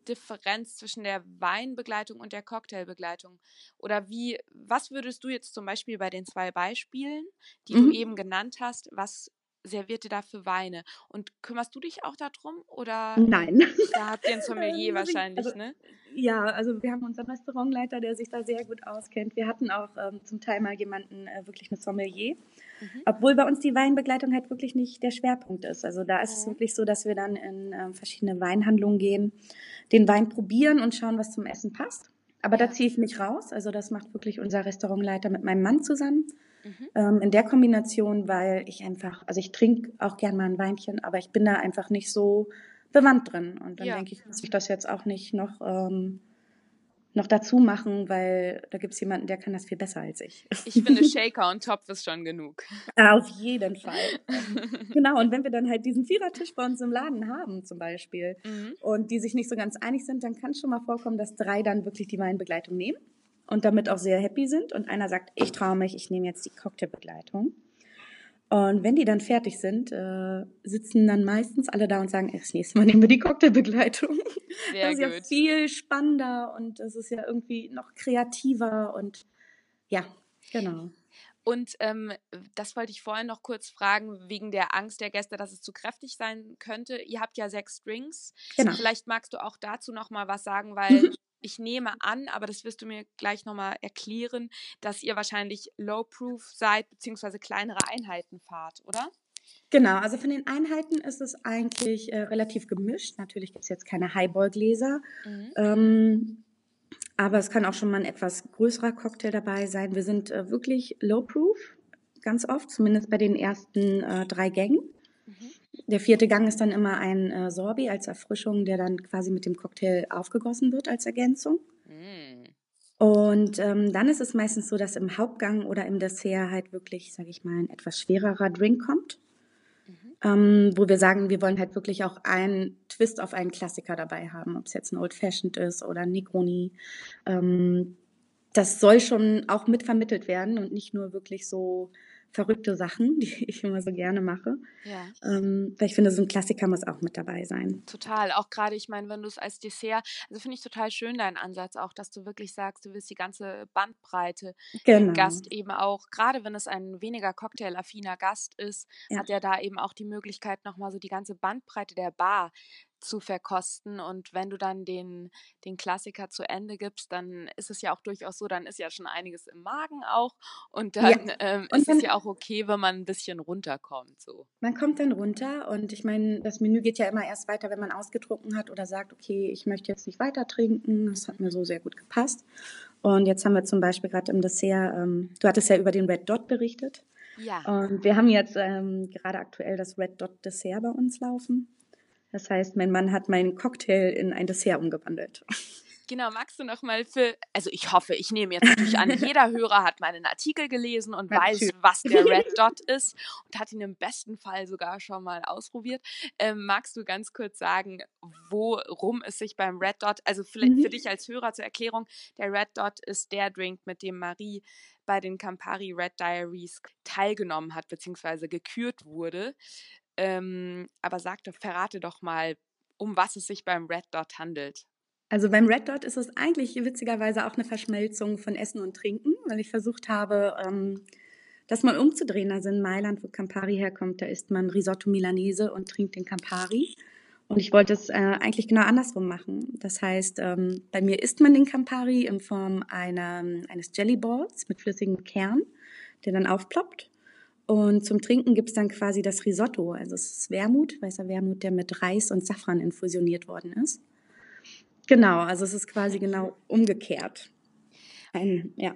Differenz zwischen der Weinbegleitung und der Cocktailbegleitung? Oder wie, was würdest du jetzt zum Beispiel bei den zwei Beispielen, die mhm. du eben genannt hast, was serviert ihr da für Weine? Und kümmerst du dich auch darum? Oder Nein. Da habt ihr ein Sommelier wahrscheinlich, also, ne? Ja, also wir haben unseren Restaurantleiter, der sich da sehr gut auskennt. Wir hatten auch ähm, zum Teil mal jemanden, äh, wirklich eine Sommelier. Mhm. Obwohl bei uns die Weinbegleitung halt wirklich nicht der Schwerpunkt ist. Also da ist mhm. es wirklich so, dass wir dann in äh, verschiedene Weinhandlungen gehen, den Wein probieren und schauen, was zum Essen passt. Aber ja. da ziehe ich mich raus. Also das macht wirklich unser Restaurantleiter mit meinem Mann zusammen. Mhm. Ähm, in der Kombination, weil ich einfach, also ich trinke auch gern mal ein Weinchen, aber ich bin da einfach nicht so bewandt drin. Und dann ja. denke ich, muss ich das jetzt auch nicht noch, ähm, noch dazu machen, weil da gibt es jemanden, der kann das viel besser als ich. Ich finde, Shaker und Topf ist schon genug. Auf jeden Fall. genau, und wenn wir dann halt diesen Vierertisch bei uns im Laden haben zum Beispiel mhm. und die sich nicht so ganz einig sind, dann kann es schon mal vorkommen, dass drei dann wirklich die Weinbegleitung nehmen und damit auch sehr happy sind. Und einer sagt, ich traue mich, ich nehme jetzt die Cocktailbegleitung. Und wenn die dann fertig sind, äh, sitzen dann meistens alle da und sagen, das nächste Mal nehmen wir die Cocktailbegleitung. Sehr das ist gut. ja viel spannender und es ist ja irgendwie noch kreativer und ja, genau. Und ähm, das wollte ich vorhin noch kurz fragen, wegen der Angst der Gäste, dass es zu kräftig sein könnte. Ihr habt ja sechs Drinks. Genau. Vielleicht magst du auch dazu noch mal was sagen, weil ich nehme an, aber das wirst du mir gleich nochmal erklären, dass ihr wahrscheinlich low-proof seid, beziehungsweise kleinere Einheiten fahrt, oder? Genau, also von den Einheiten ist es eigentlich äh, relativ gemischt. Natürlich gibt es jetzt keine Highball-Gläser, mhm. ähm, aber es kann auch schon mal ein etwas größerer Cocktail dabei sein. Wir sind äh, wirklich low-proof, ganz oft, zumindest bei den ersten äh, drei Gängen. Mhm. Der vierte Gang ist dann immer ein äh, Sorbi als Erfrischung, der dann quasi mit dem Cocktail aufgegossen wird als Ergänzung. Mm. Und ähm, dann ist es meistens so, dass im Hauptgang oder im Dessert halt wirklich, sage ich mal, ein etwas schwererer Drink kommt. Mhm. Ähm, wo wir sagen, wir wollen halt wirklich auch einen Twist auf einen Klassiker dabei haben, ob es jetzt ein Old Fashioned ist oder ein Negroni. Ähm, das soll schon auch mitvermittelt werden und nicht nur wirklich so verrückte Sachen, die ich immer so gerne mache. Ja. Ähm, weil ich finde, so ein Klassiker muss auch mit dabei sein. Total. Auch gerade, ich meine, wenn du es als Dessert, also finde ich total schön deinen Ansatz auch, dass du wirklich sagst, du willst die ganze Bandbreite genau. dem Gast eben auch, gerade wenn es ein weniger cocktailaffiner Gast ist, ja. hat er da eben auch die Möglichkeit, nochmal so die ganze Bandbreite der Bar zu verkosten. Und wenn du dann den, den Klassiker zu Ende gibst, dann ist es ja auch durchaus so, dann ist ja schon einiges im Magen auch. Und dann ja. ähm, und ist es ja auch okay, wenn man ein bisschen runterkommt. So. Man kommt dann runter und ich meine, das Menü geht ja immer erst weiter, wenn man ausgetrunken hat oder sagt, okay, ich möchte jetzt nicht weiter trinken. Das hat mir so sehr gut gepasst. Und jetzt haben wir zum Beispiel gerade im Dessert, ähm, du hattest ja über den Red Dot berichtet. Ja. Und wir haben jetzt ähm, gerade aktuell das Red Dot Dessert bei uns laufen. Das heißt, mein Mann hat meinen Cocktail in ein Dessert umgewandelt. Genau, magst du noch mal für, also ich hoffe, ich nehme jetzt natürlich an, jeder Hörer hat meinen Artikel gelesen und weiß, was der Red Dot ist und hat ihn im besten Fall sogar schon mal ausprobiert. Ähm, magst du ganz kurz sagen, worum es sich beim Red Dot, also für, mhm. für dich als Hörer zur Erklärung, der Red Dot ist der Drink, mit dem Marie bei den Campari Red Diaries teilgenommen hat, beziehungsweise gekürt wurde. Ähm, aber sag doch, verrate doch mal, um was es sich beim Red Dot handelt. Also beim Red Dot ist es eigentlich witzigerweise auch eine Verschmelzung von Essen und Trinken, weil ich versucht habe, ähm, das mal umzudrehen. Also in Mailand, wo Campari herkommt, da isst man Risotto Milanese und trinkt den Campari. Und ich wollte es äh, eigentlich genau andersrum machen. Das heißt, ähm, bei mir isst man den Campari in Form einer, eines Jellyballs mit flüssigem Kern, der dann aufploppt. Und zum Trinken gibt's dann quasi das Risotto. Also es ist Wermut, weißer Wermut, der mit Reis und Safran infusioniert worden ist. Genau, also es ist quasi genau umgekehrt. Ein, ja.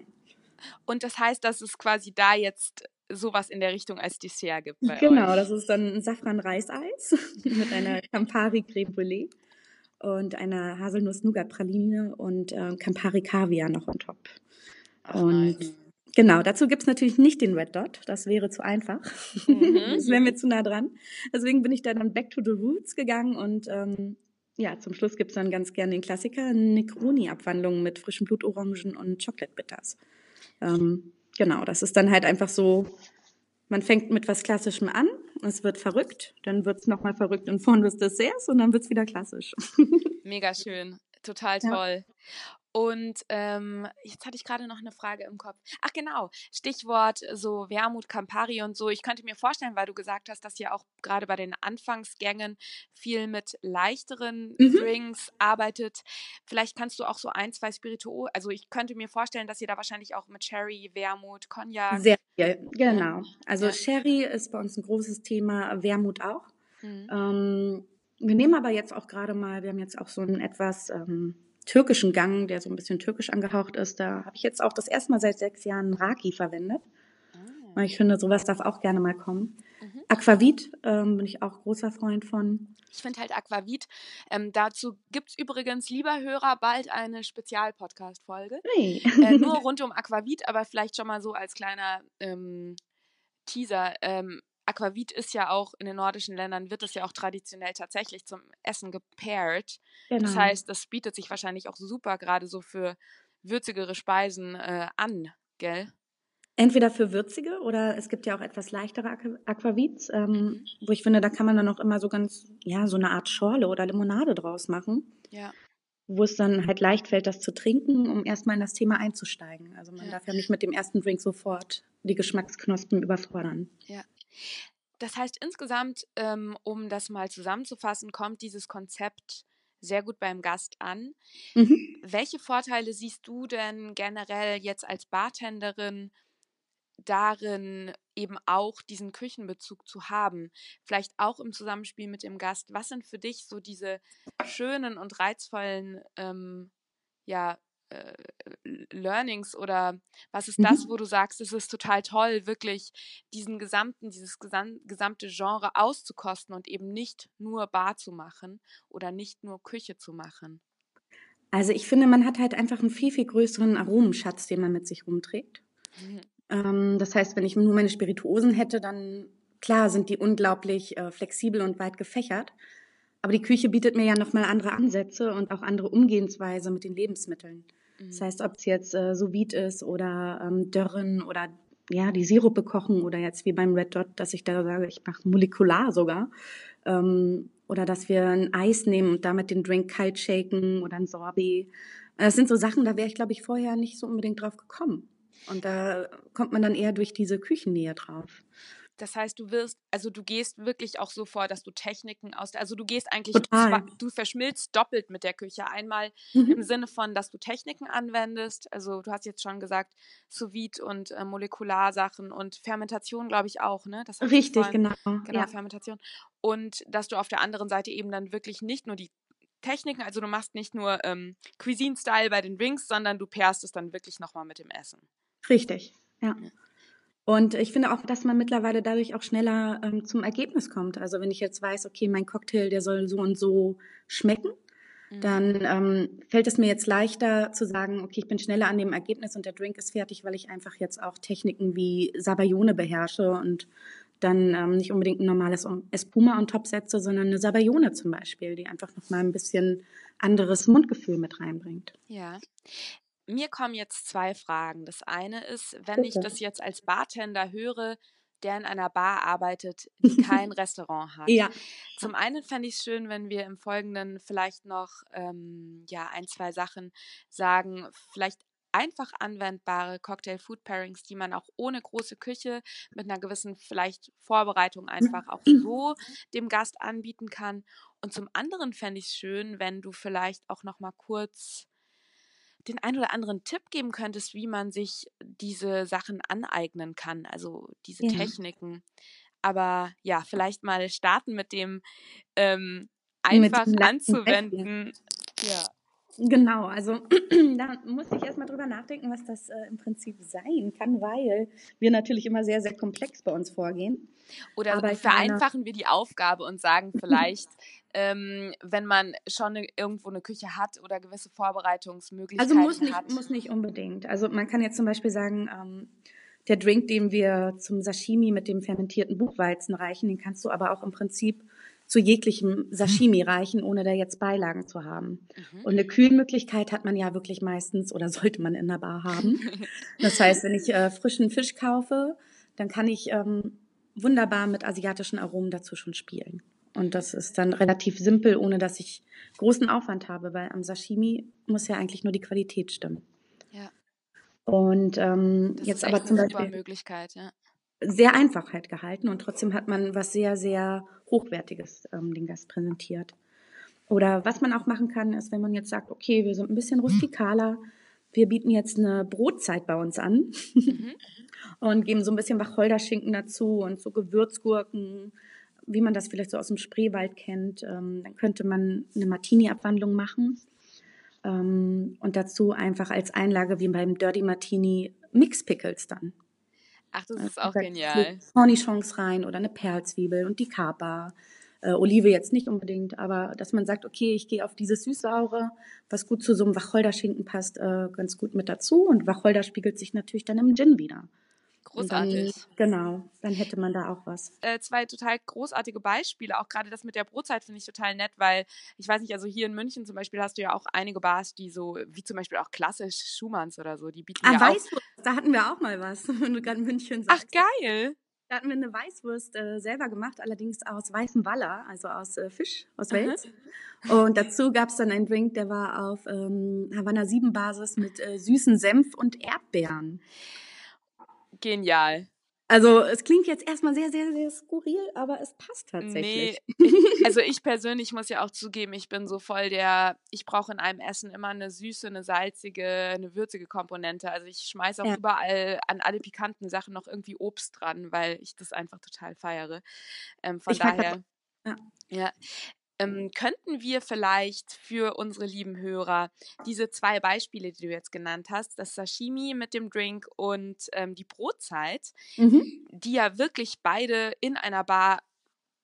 Und das heißt, dass es quasi da jetzt sowas in der Richtung als Dessert gibt. genau, euch. das ist dann ein Safran-Reiseis mit einer Campari Creme Brûlée und einer Haselnuss-Nougat-Praline und äh, Campari Kaviar noch on top. Ach, und nice. Genau, dazu gibt's natürlich nicht den Red Dot, das wäre zu einfach. Mhm. das wäre mir zu nah dran. Deswegen bin ich dann back to the roots gegangen und ähm, ja, zum Schluss gibt's dann ganz gerne den Klassiker, Negroni-Abwandlung mit frischen Blutorangen und Chocolate Bitters. Ähm, genau, das ist dann halt einfach so, man fängt mit was Klassischem an, es wird verrückt, dann wird's nochmal verrückt in Form des Desserts und dann wird's wieder klassisch. Mega schön, total toll. Ja. Und ähm, jetzt hatte ich gerade noch eine Frage im Kopf. Ach genau, Stichwort so Wermut, Campari und so. Ich könnte mir vorstellen, weil du gesagt hast, dass ihr auch gerade bei den Anfangsgängen viel mit leichteren mhm. Drinks arbeitet. Vielleicht kannst du auch so ein, zwei Spirituo. Also ich könnte mir vorstellen, dass ihr da wahrscheinlich auch mit Sherry, Wermut, Cognac. Sehr viel, genau. Also ja. Sherry ist bei uns ein großes Thema, Wermut auch. Mhm. Ähm, wir nehmen aber jetzt auch gerade mal, wir haben jetzt auch so ein etwas ähm, türkischen Gang, der so ein bisschen türkisch angehaucht ist. Da habe ich jetzt auch das erste Mal seit sechs Jahren Raki verwendet. Ah. Ich finde, sowas darf auch gerne mal kommen. Mhm. Aquavit ähm, bin ich auch großer Freund von. Ich finde halt Aquavit. Ähm, dazu gibt es übrigens, lieber Hörer, bald eine Spezial-Podcast-Folge. Hey. Äh, nur rund um Aquavit, aber vielleicht schon mal so als kleiner ähm, Teaser. Aquavit ist ja auch in den nordischen Ländern, wird es ja auch traditionell tatsächlich zum Essen gepairt. Genau. Das heißt, das bietet sich wahrscheinlich auch super gerade so für würzigere Speisen äh, an, gell? Entweder für würzige oder es gibt ja auch etwas leichtere Aqu Aquavits, ähm, mhm. wo ich finde, da kann man dann auch immer so ganz, ja, so eine Art Schorle oder Limonade draus machen. Ja. Wo es dann halt leicht fällt, das zu trinken, um erstmal in das Thema einzusteigen. Also man ja. darf ja nicht mit dem ersten Drink sofort die Geschmacksknospen überfordern. Ja. Das heißt insgesamt, ähm, um das mal zusammenzufassen, kommt dieses Konzept sehr gut beim Gast an. Mhm. Welche Vorteile siehst du denn generell jetzt als Bartenderin darin, eben auch diesen Küchenbezug zu haben? Vielleicht auch im Zusammenspiel mit dem Gast. Was sind für dich so diese schönen und reizvollen ähm, ja, äh, Learnings oder was ist das, mhm. wo du sagst, es ist total toll, wirklich diesen gesamten, dieses gesam gesamte Genre auszukosten und eben nicht nur Bar zu machen oder nicht nur Küche zu machen? Also ich finde, man hat halt einfach einen viel, viel größeren Aromenschatz, den man mit sich rumträgt. Mhm. Ähm, das heißt, wenn ich nur meine Spirituosen hätte, dann klar sind die unglaublich äh, flexibel und weit gefächert. Aber die Küche bietet mir ja nochmal andere Ansätze und auch andere Umgehensweise mit den Lebensmitteln. Mhm. Das heißt, ob es jetzt äh, sous ist oder ähm, Dörren oder ja, die Sirupe kochen oder jetzt wie beim Red Dot, dass ich da sage, ich mache molekular sogar. Ähm, oder dass wir ein Eis nehmen und damit den Drink kalt shaken oder ein Sorbet. Das sind so Sachen, da wäre ich, glaube ich, vorher nicht so unbedingt drauf gekommen. Und da kommt man dann eher durch diese Küchennähe drauf. Das heißt, du wirst, also du gehst wirklich auch so vor, dass du Techniken aus, also du gehst eigentlich, Total. du verschmilzt doppelt mit der Küche. Einmal mhm. im Sinne von, dass du Techniken anwendest, also du hast jetzt schon gesagt, sous und äh, Molekularsachen und Fermentation, glaube ich auch, ne? Das Richtig, vorhin, genau. Genau, ja. Fermentation. Und dass du auf der anderen Seite eben dann wirklich nicht nur die Techniken, also du machst nicht nur ähm, Cuisine-Style bei den Drinks, sondern du pairst es dann wirklich nochmal mit dem Essen. Richtig, ja. ja. Und ich finde auch, dass man mittlerweile dadurch auch schneller ähm, zum Ergebnis kommt. Also wenn ich jetzt weiß, okay, mein Cocktail, der soll so und so schmecken, mhm. dann ähm, fällt es mir jetzt leichter zu sagen, okay, ich bin schneller an dem Ergebnis und der Drink ist fertig, weil ich einfach jetzt auch Techniken wie Sabayone beherrsche und dann ähm, nicht unbedingt ein normales Espuma on top setze, sondern eine Sabayone zum Beispiel, die einfach nochmal ein bisschen anderes Mundgefühl mit reinbringt. Ja mir kommen jetzt zwei Fragen. Das eine ist, wenn ich das jetzt als Bartender höre, der in einer Bar arbeitet, die kein Restaurant hat. Ja. Zum einen fände ich es schön, wenn wir im Folgenden vielleicht noch ähm, ja, ein, zwei Sachen sagen. Vielleicht einfach anwendbare Cocktail-Food-Pairings, die man auch ohne große Küche mit einer gewissen vielleicht Vorbereitung einfach auch so dem Gast anbieten kann. Und zum anderen fände ich es schön, wenn du vielleicht auch noch mal kurz den ein oder anderen Tipp geben könntest, wie man sich diese Sachen aneignen kann, also diese ja. Techniken. Aber ja, vielleicht mal starten mit dem ähm, einfach mit anzuwenden. Ja. Genau, also da muss ich erstmal drüber nachdenken, was das äh, im Prinzip sein kann, weil wir natürlich immer sehr, sehr komplex bei uns vorgehen. Oder vereinfachen wir die Aufgabe und sagen vielleicht, ähm, wenn man schon eine, irgendwo eine Küche hat oder gewisse Vorbereitungsmöglichkeiten also muss nicht, hat. muss nicht unbedingt. Also man kann jetzt zum Beispiel sagen, ähm, der Drink, den wir zum Sashimi mit dem fermentierten Buchweizen reichen, den kannst du aber auch im Prinzip zu jeglichem Sashimi reichen, ohne da jetzt Beilagen zu haben. Mhm. Und eine Kühlmöglichkeit hat man ja wirklich meistens oder sollte man in der Bar haben. Das heißt, wenn ich äh, frischen Fisch kaufe, dann kann ich ähm, wunderbar mit asiatischen Aromen dazu schon spielen. Und das ist dann relativ simpel, ohne dass ich großen Aufwand habe, weil am Sashimi muss ja eigentlich nur die Qualität stimmen. Ja. Und ähm, jetzt aber zum Beispiel Möglichkeit, ja. sehr einfach halt gehalten und trotzdem hat man was sehr, sehr Hochwertiges ähm, den Gast präsentiert. Oder was man auch machen kann, ist, wenn man jetzt sagt, okay, wir sind ein bisschen rustikaler, wir bieten jetzt eine Brotzeit bei uns an mhm. und geben so ein bisschen Wacholderschinken dazu und so Gewürzgurken, wie man das vielleicht so aus dem Spreewald kennt. Ähm, dann könnte man eine Martini-Abwandlung machen ähm, und dazu einfach als Einlage wie beim Dirty Martini Mix Pickles dann. Ach, das ist auch genial. Cornichons rein oder eine Perlzwiebel und die Kapa. Äh, Olive jetzt nicht unbedingt, aber dass man sagt, okay, ich gehe auf dieses Süßsaure, was gut zu so einem Wacholderschinken passt, äh, ganz gut mit dazu. Und Wacholder spiegelt sich natürlich dann im Gin wieder. Großartig. Dann, genau, dann hätte man da auch was. Äh, zwei total großartige Beispiele. Auch gerade das mit der Brotzeit finde ich total nett, weil ich weiß nicht, also hier in München zum Beispiel hast du ja auch einige Bars, die so, wie zum Beispiel auch klassisch Schumanns oder so, die bieten ah, ja Weißwurst, auch. da hatten wir auch mal was, wenn du gerade München sagst. Ach, geil. Da hatten wir eine Weißwurst äh, selber gemacht, allerdings aus weißem Waller, also aus äh, Fisch, aus Wels. Und dazu gab es dann einen Drink, der war auf ähm, Havanna 7 Basis mit äh, süßen Senf und Erdbeeren. Genial. Also es klingt jetzt erstmal sehr, sehr, sehr skurril, aber es passt tatsächlich. Nee, ich, also ich persönlich muss ja auch zugeben, ich bin so voll der, ich brauche in einem Essen immer eine süße, eine salzige, eine würzige Komponente. Also ich schmeiße auch ja. überall an alle pikanten Sachen noch irgendwie Obst dran, weil ich das einfach total feiere. Ähm, von ich daher. Ja. ja. Ähm, könnten wir vielleicht für unsere lieben Hörer diese zwei Beispiele, die du jetzt genannt hast, das Sashimi mit dem Drink und ähm, die Brotzeit, mhm. die ja wirklich beide in einer Bar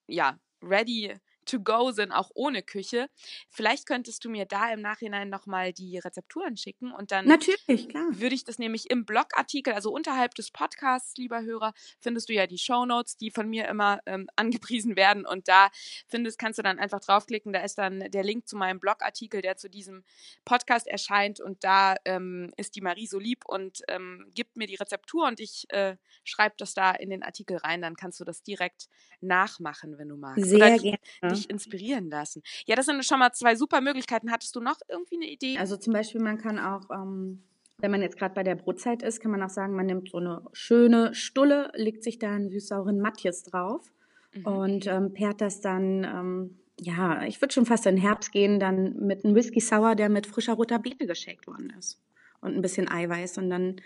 ja ready to go sind, auch ohne Küche. Vielleicht könntest du mir da im Nachhinein nochmal die Rezepturen schicken und dann Natürlich, klar. würde ich das nämlich im Blogartikel, also unterhalb des Podcasts, lieber Hörer, findest du ja die Show Notes, die von mir immer ähm, angepriesen werden und da findest, kannst du dann einfach draufklicken, da ist dann der Link zu meinem Blogartikel, der zu diesem Podcast erscheint und da ähm, ist die Marie so lieb und ähm, gibt mir die Rezeptur und ich äh, schreibe das da in den Artikel rein, dann kannst du das direkt nachmachen, wenn du magst. Sehr gerne dich inspirieren lassen. Ja, das sind schon mal zwei super Möglichkeiten. Hattest du noch irgendwie eine Idee? Also zum Beispiel, man kann auch, ähm, wenn man jetzt gerade bei der Brotzeit ist, kann man auch sagen, man nimmt so eine schöne Stulle, legt sich da einen süß-sauren Matjes drauf mhm. und ähm, pairt das dann, ähm, ja, ich würde schon fast in den Herbst gehen, dann mit einem Whisky Sour, der mit frischer roter Beete geschickt worden ist. Und ein bisschen Eiweiß. Und dann,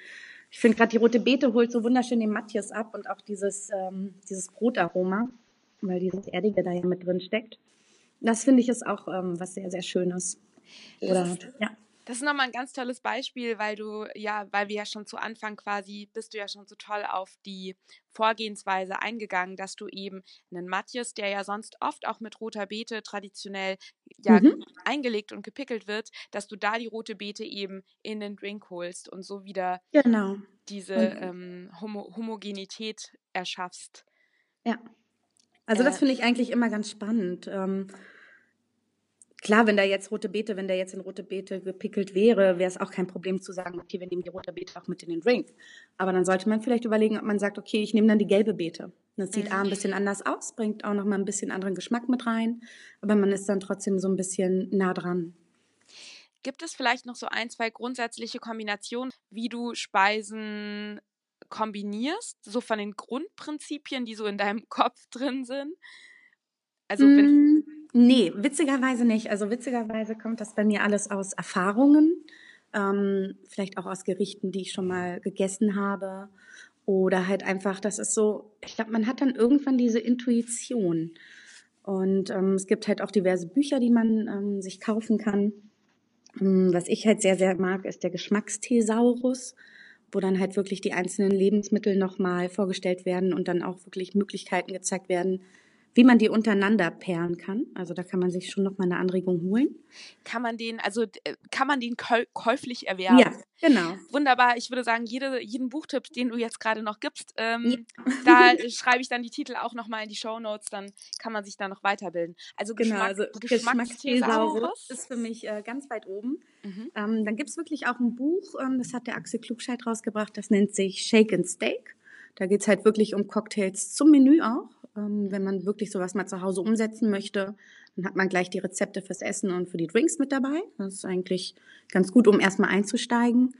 ich finde gerade die rote Beete holt so wunderschön den Matjes ab und auch dieses, ähm, dieses Brotaroma weil dieses Erdige da ja mit drin steckt. Das finde ich ist auch ähm, was sehr, sehr Schönes. Oder, das ist, ja. Das ist nochmal ein ganz tolles Beispiel, weil du, ja, weil wir ja schon zu Anfang quasi, bist du ja schon so toll auf die Vorgehensweise eingegangen, dass du eben einen Matthias, der ja sonst oft auch mit roter Beete traditionell ja mhm. eingelegt und gepickelt wird, dass du da die rote Beete eben in den Drink holst und so wieder genau. diese ähm, Homo Homogenität erschaffst. Ja. Also das finde ich eigentlich immer ganz spannend. Ähm, klar, wenn da jetzt rote Beete, wenn der jetzt in rote Beete gepickelt wäre, wäre es auch kein Problem zu sagen, okay, wir nehmen die rote Beete auch mit in den Drink. Aber dann sollte man vielleicht überlegen, ob man sagt, okay, ich nehme dann die gelbe Beete. Das sieht mhm. A ein bisschen anders aus, bringt auch nochmal ein bisschen anderen Geschmack mit rein, aber man ist dann trotzdem so ein bisschen nah dran. Gibt es vielleicht noch so ein, zwei grundsätzliche Kombinationen, wie du Speisen kombinierst, so von den Grundprinzipien, die so in deinem Kopf drin sind? Also mm, Nee, witzigerweise nicht. Also witzigerweise kommt das bei mir alles aus Erfahrungen, ähm, vielleicht auch aus Gerichten, die ich schon mal gegessen habe. Oder halt einfach, das ist so, ich glaube, man hat dann irgendwann diese Intuition. Und ähm, es gibt halt auch diverse Bücher, die man ähm, sich kaufen kann. Ähm, was ich halt sehr, sehr mag, ist der Geschmacksthesaurus, wo dann halt wirklich die einzelnen Lebensmittel nochmal vorgestellt werden und dann auch wirklich Möglichkeiten gezeigt werden, wie man die untereinander pairen kann. Also da kann man sich schon noch mal eine Anregung holen. Kann man den, also äh, kann man den käuflich erwerben? Ja, genau. Wunderbar. Ich würde sagen, jede, jeden Buchtipp, den du jetzt gerade noch gibst, ähm, ja. da schreibe ich dann die Titel auch noch mal in die Show Notes. Dann kann man sich da noch weiterbilden. Also, genau, also Geschmacksthesaurus ist für mich äh, ganz weit oben. Mhm. Ähm, dann gibt es wirklich auch ein Buch, ähm, das hat der Axel Klugscheid rausgebracht, das nennt sich Shake and Steak. Da geht es halt wirklich um Cocktails zum Menü auch. Ähm, wenn man wirklich sowas mal zu Hause umsetzen möchte, dann hat man gleich die Rezepte fürs Essen und für die Drinks mit dabei. Das ist eigentlich ganz gut, um erstmal einzusteigen.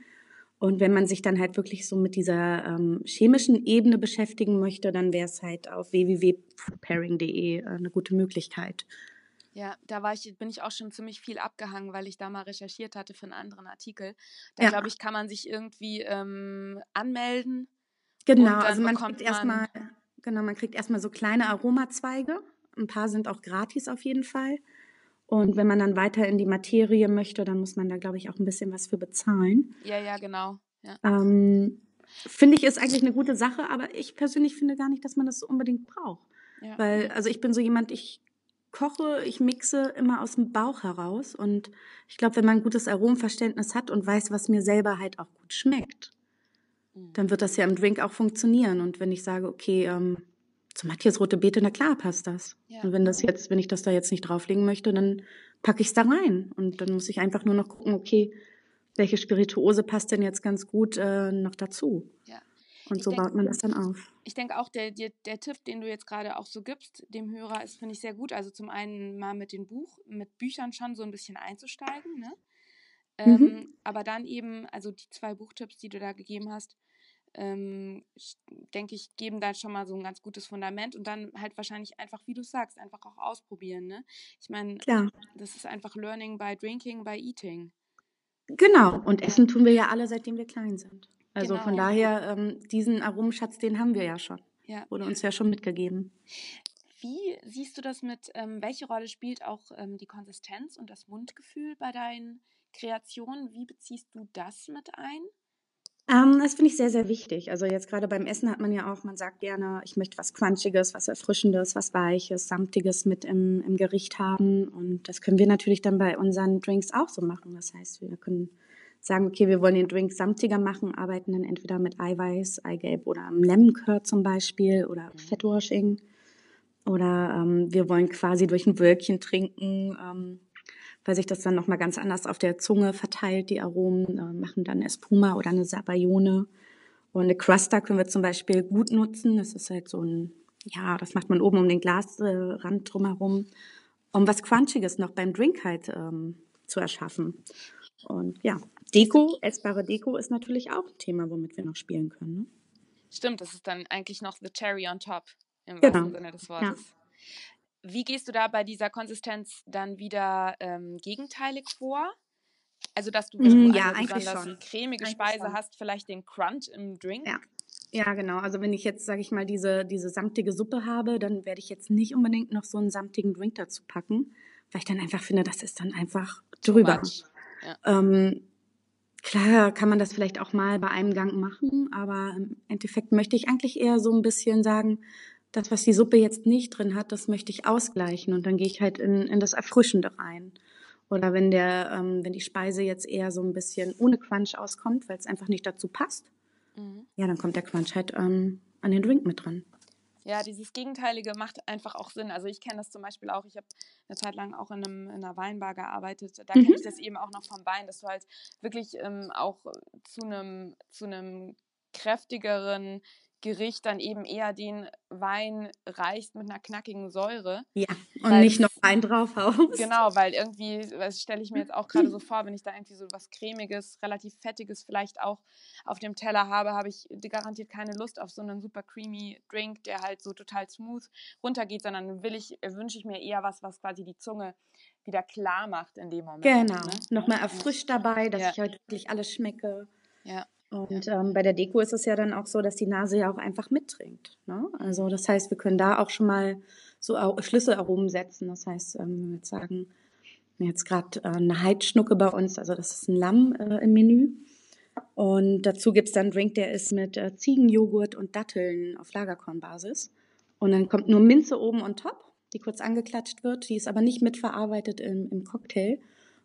Und wenn man sich dann halt wirklich so mit dieser ähm, chemischen Ebene beschäftigen möchte, dann wäre es halt auf www.pairing.de äh, eine gute Möglichkeit. Ja, da war ich, bin ich auch schon ziemlich viel abgehangen, weil ich da mal recherchiert hatte für einen anderen Artikel. Da ja. glaube ich, kann man sich irgendwie ähm, anmelden. Genau, also man kriegt erstmal Genau, man kriegt erstmal so kleine Aromazweige. Ein paar sind auch gratis auf jeden Fall. Und wenn man dann weiter in die Materie möchte, dann muss man da, glaube ich, auch ein bisschen was für bezahlen. Ja, ja, genau. Ja. Ähm, finde ich, ist eigentlich eine gute Sache, aber ich persönlich finde gar nicht, dass man das unbedingt braucht. Ja. Weil, also ich bin so jemand, ich koche, ich mixe immer aus dem Bauch heraus. Und ich glaube, wenn man ein gutes Aromverständnis hat und weiß, was mir selber halt auch gut schmeckt. Dann wird das ja im Drink auch funktionieren. Und wenn ich sage, okay, ähm, zu Matthias rote Beete, na klar passt das. Ja. Und wenn das jetzt, wenn ich das da jetzt nicht drauflegen möchte, dann packe ich es da rein. Und dann muss ich einfach nur noch gucken, okay, welche Spirituose passt denn jetzt ganz gut äh, noch dazu. Ja. Und ich so denk, baut man das dann auf. Ich denke auch, der, der, der Tipp, den du jetzt gerade auch so gibst, dem Hörer, ist, finde ich, sehr gut. Also zum einen mal mit den Buch, mit Büchern schon so ein bisschen einzusteigen, ne? Mhm. Ähm, aber dann eben, also die zwei Buchtipps, die du da gegeben hast, ähm, denke ich, geben da schon mal so ein ganz gutes Fundament und dann halt wahrscheinlich einfach, wie du sagst, einfach auch ausprobieren. Ne? Ich meine, das ist einfach Learning by Drinking, by Eating. Genau, und Essen tun wir ja alle, seitdem wir klein sind. Also genau. von daher, ähm, diesen Aromenschatz, den haben wir ja schon. Ja. Wurde uns ja schon mitgegeben. Wie siehst du das mit, ähm, welche Rolle spielt auch ähm, die Konsistenz und das Mundgefühl bei deinen Kreationen? Wie beziehst du das mit ein? Ähm, das finde ich sehr, sehr wichtig. Also jetzt gerade beim Essen hat man ja auch, man sagt gerne, ich möchte was Crunchiges, was Erfrischendes, was Weiches, Samtiges mit im, im Gericht haben. Und das können wir natürlich dann bei unseren Drinks auch so machen. Das heißt, wir können sagen, okay, wir wollen den Drink samtiger machen, arbeiten dann entweder mit Eiweiß, Eigelb oder Lemon Curd zum Beispiel oder mhm. Fettwashing. Oder ähm, wir wollen quasi durch ein Wölkchen trinken. Ähm, weil sich das dann nochmal ganz anders auf der Zunge verteilt. Die Aromen äh, machen dann Espuma oder eine Sabayone. Und eine Cruster können wir zum Beispiel gut nutzen. Das ist halt so ein, ja, das macht man oben um den Glasrand drumherum, um was Crunchiges noch beim Drink halt ähm, zu erschaffen. Und ja, Deko, essbare Deko ist natürlich auch ein Thema, womit wir noch spielen können. Ne? Stimmt, das ist dann eigentlich noch the cherry on top im genau. wahrsten Sinne des Wortes. Ja. Wie gehst du da bei dieser Konsistenz dann wieder ähm, gegenteilig vor? Also, dass du, wenn mm, du ja, eine besonders schon. cremige eigentlich Speise schon. hast, vielleicht den Crunch im Drink? Ja. Ja, genau. Also wenn ich jetzt, sage ich mal, diese, diese samtige Suppe habe, dann werde ich jetzt nicht unbedingt noch so einen samtigen Drink dazu packen, weil ich dann einfach finde, das ist dann einfach drüber. Ja. Ähm, klar kann man das vielleicht auch mal bei einem Gang machen, aber im Endeffekt möchte ich eigentlich eher so ein bisschen sagen, das, was die Suppe jetzt nicht drin hat, das möchte ich ausgleichen und dann gehe ich halt in, in das Erfrischende rein. Oder wenn der, ähm, wenn die Speise jetzt eher so ein bisschen ohne Crunch auskommt, weil es einfach nicht dazu passt, mhm. ja, dann kommt der Crunch halt ähm, an den Drink mit dran. Ja, dieses Gegenteilige macht einfach auch Sinn. Also ich kenne das zum Beispiel auch, ich habe eine Zeit lang auch in, einem, in einer Weinbar gearbeitet. Da mhm. kenne ich das eben auch noch vom Wein, dass du halt wirklich ähm, auch zu einem zu einem kräftigeren Gericht dann eben eher den Wein reicht mit einer knackigen Säure. Ja, und weil, nicht noch Wein draufhaust. Genau, weil irgendwie, das stelle ich mir jetzt auch gerade so vor, wenn ich da irgendwie so was Cremiges, relativ Fettiges vielleicht auch auf dem Teller habe, habe ich garantiert keine Lust auf so einen super creamy Drink, der halt so total smooth runtergeht, sondern will ich, wünsche ich mir eher was, was quasi die Zunge wieder klar macht in dem Moment. Genau, ne? nochmal erfrischt dabei, dass ja. ich halt wirklich alles schmecke. Ja. Und ähm, bei der Deko ist es ja dann auch so, dass die Nase ja auch einfach mittrinkt. Ne? Also das heißt, wir können da auch schon mal so Schlüsselaromen setzen. Das heißt, ähm, wenn wir jetzt sagen, jetzt gerade äh, eine Heidschnucke bei uns, also das ist ein Lamm äh, im Menü. Und dazu gibt's dann einen Drink, der ist mit äh, Ziegenjoghurt und Datteln auf Lagerkornbasis. Und dann kommt nur Minze oben und top, die kurz angeklatscht wird. Die ist aber nicht mitverarbeitet im, im Cocktail.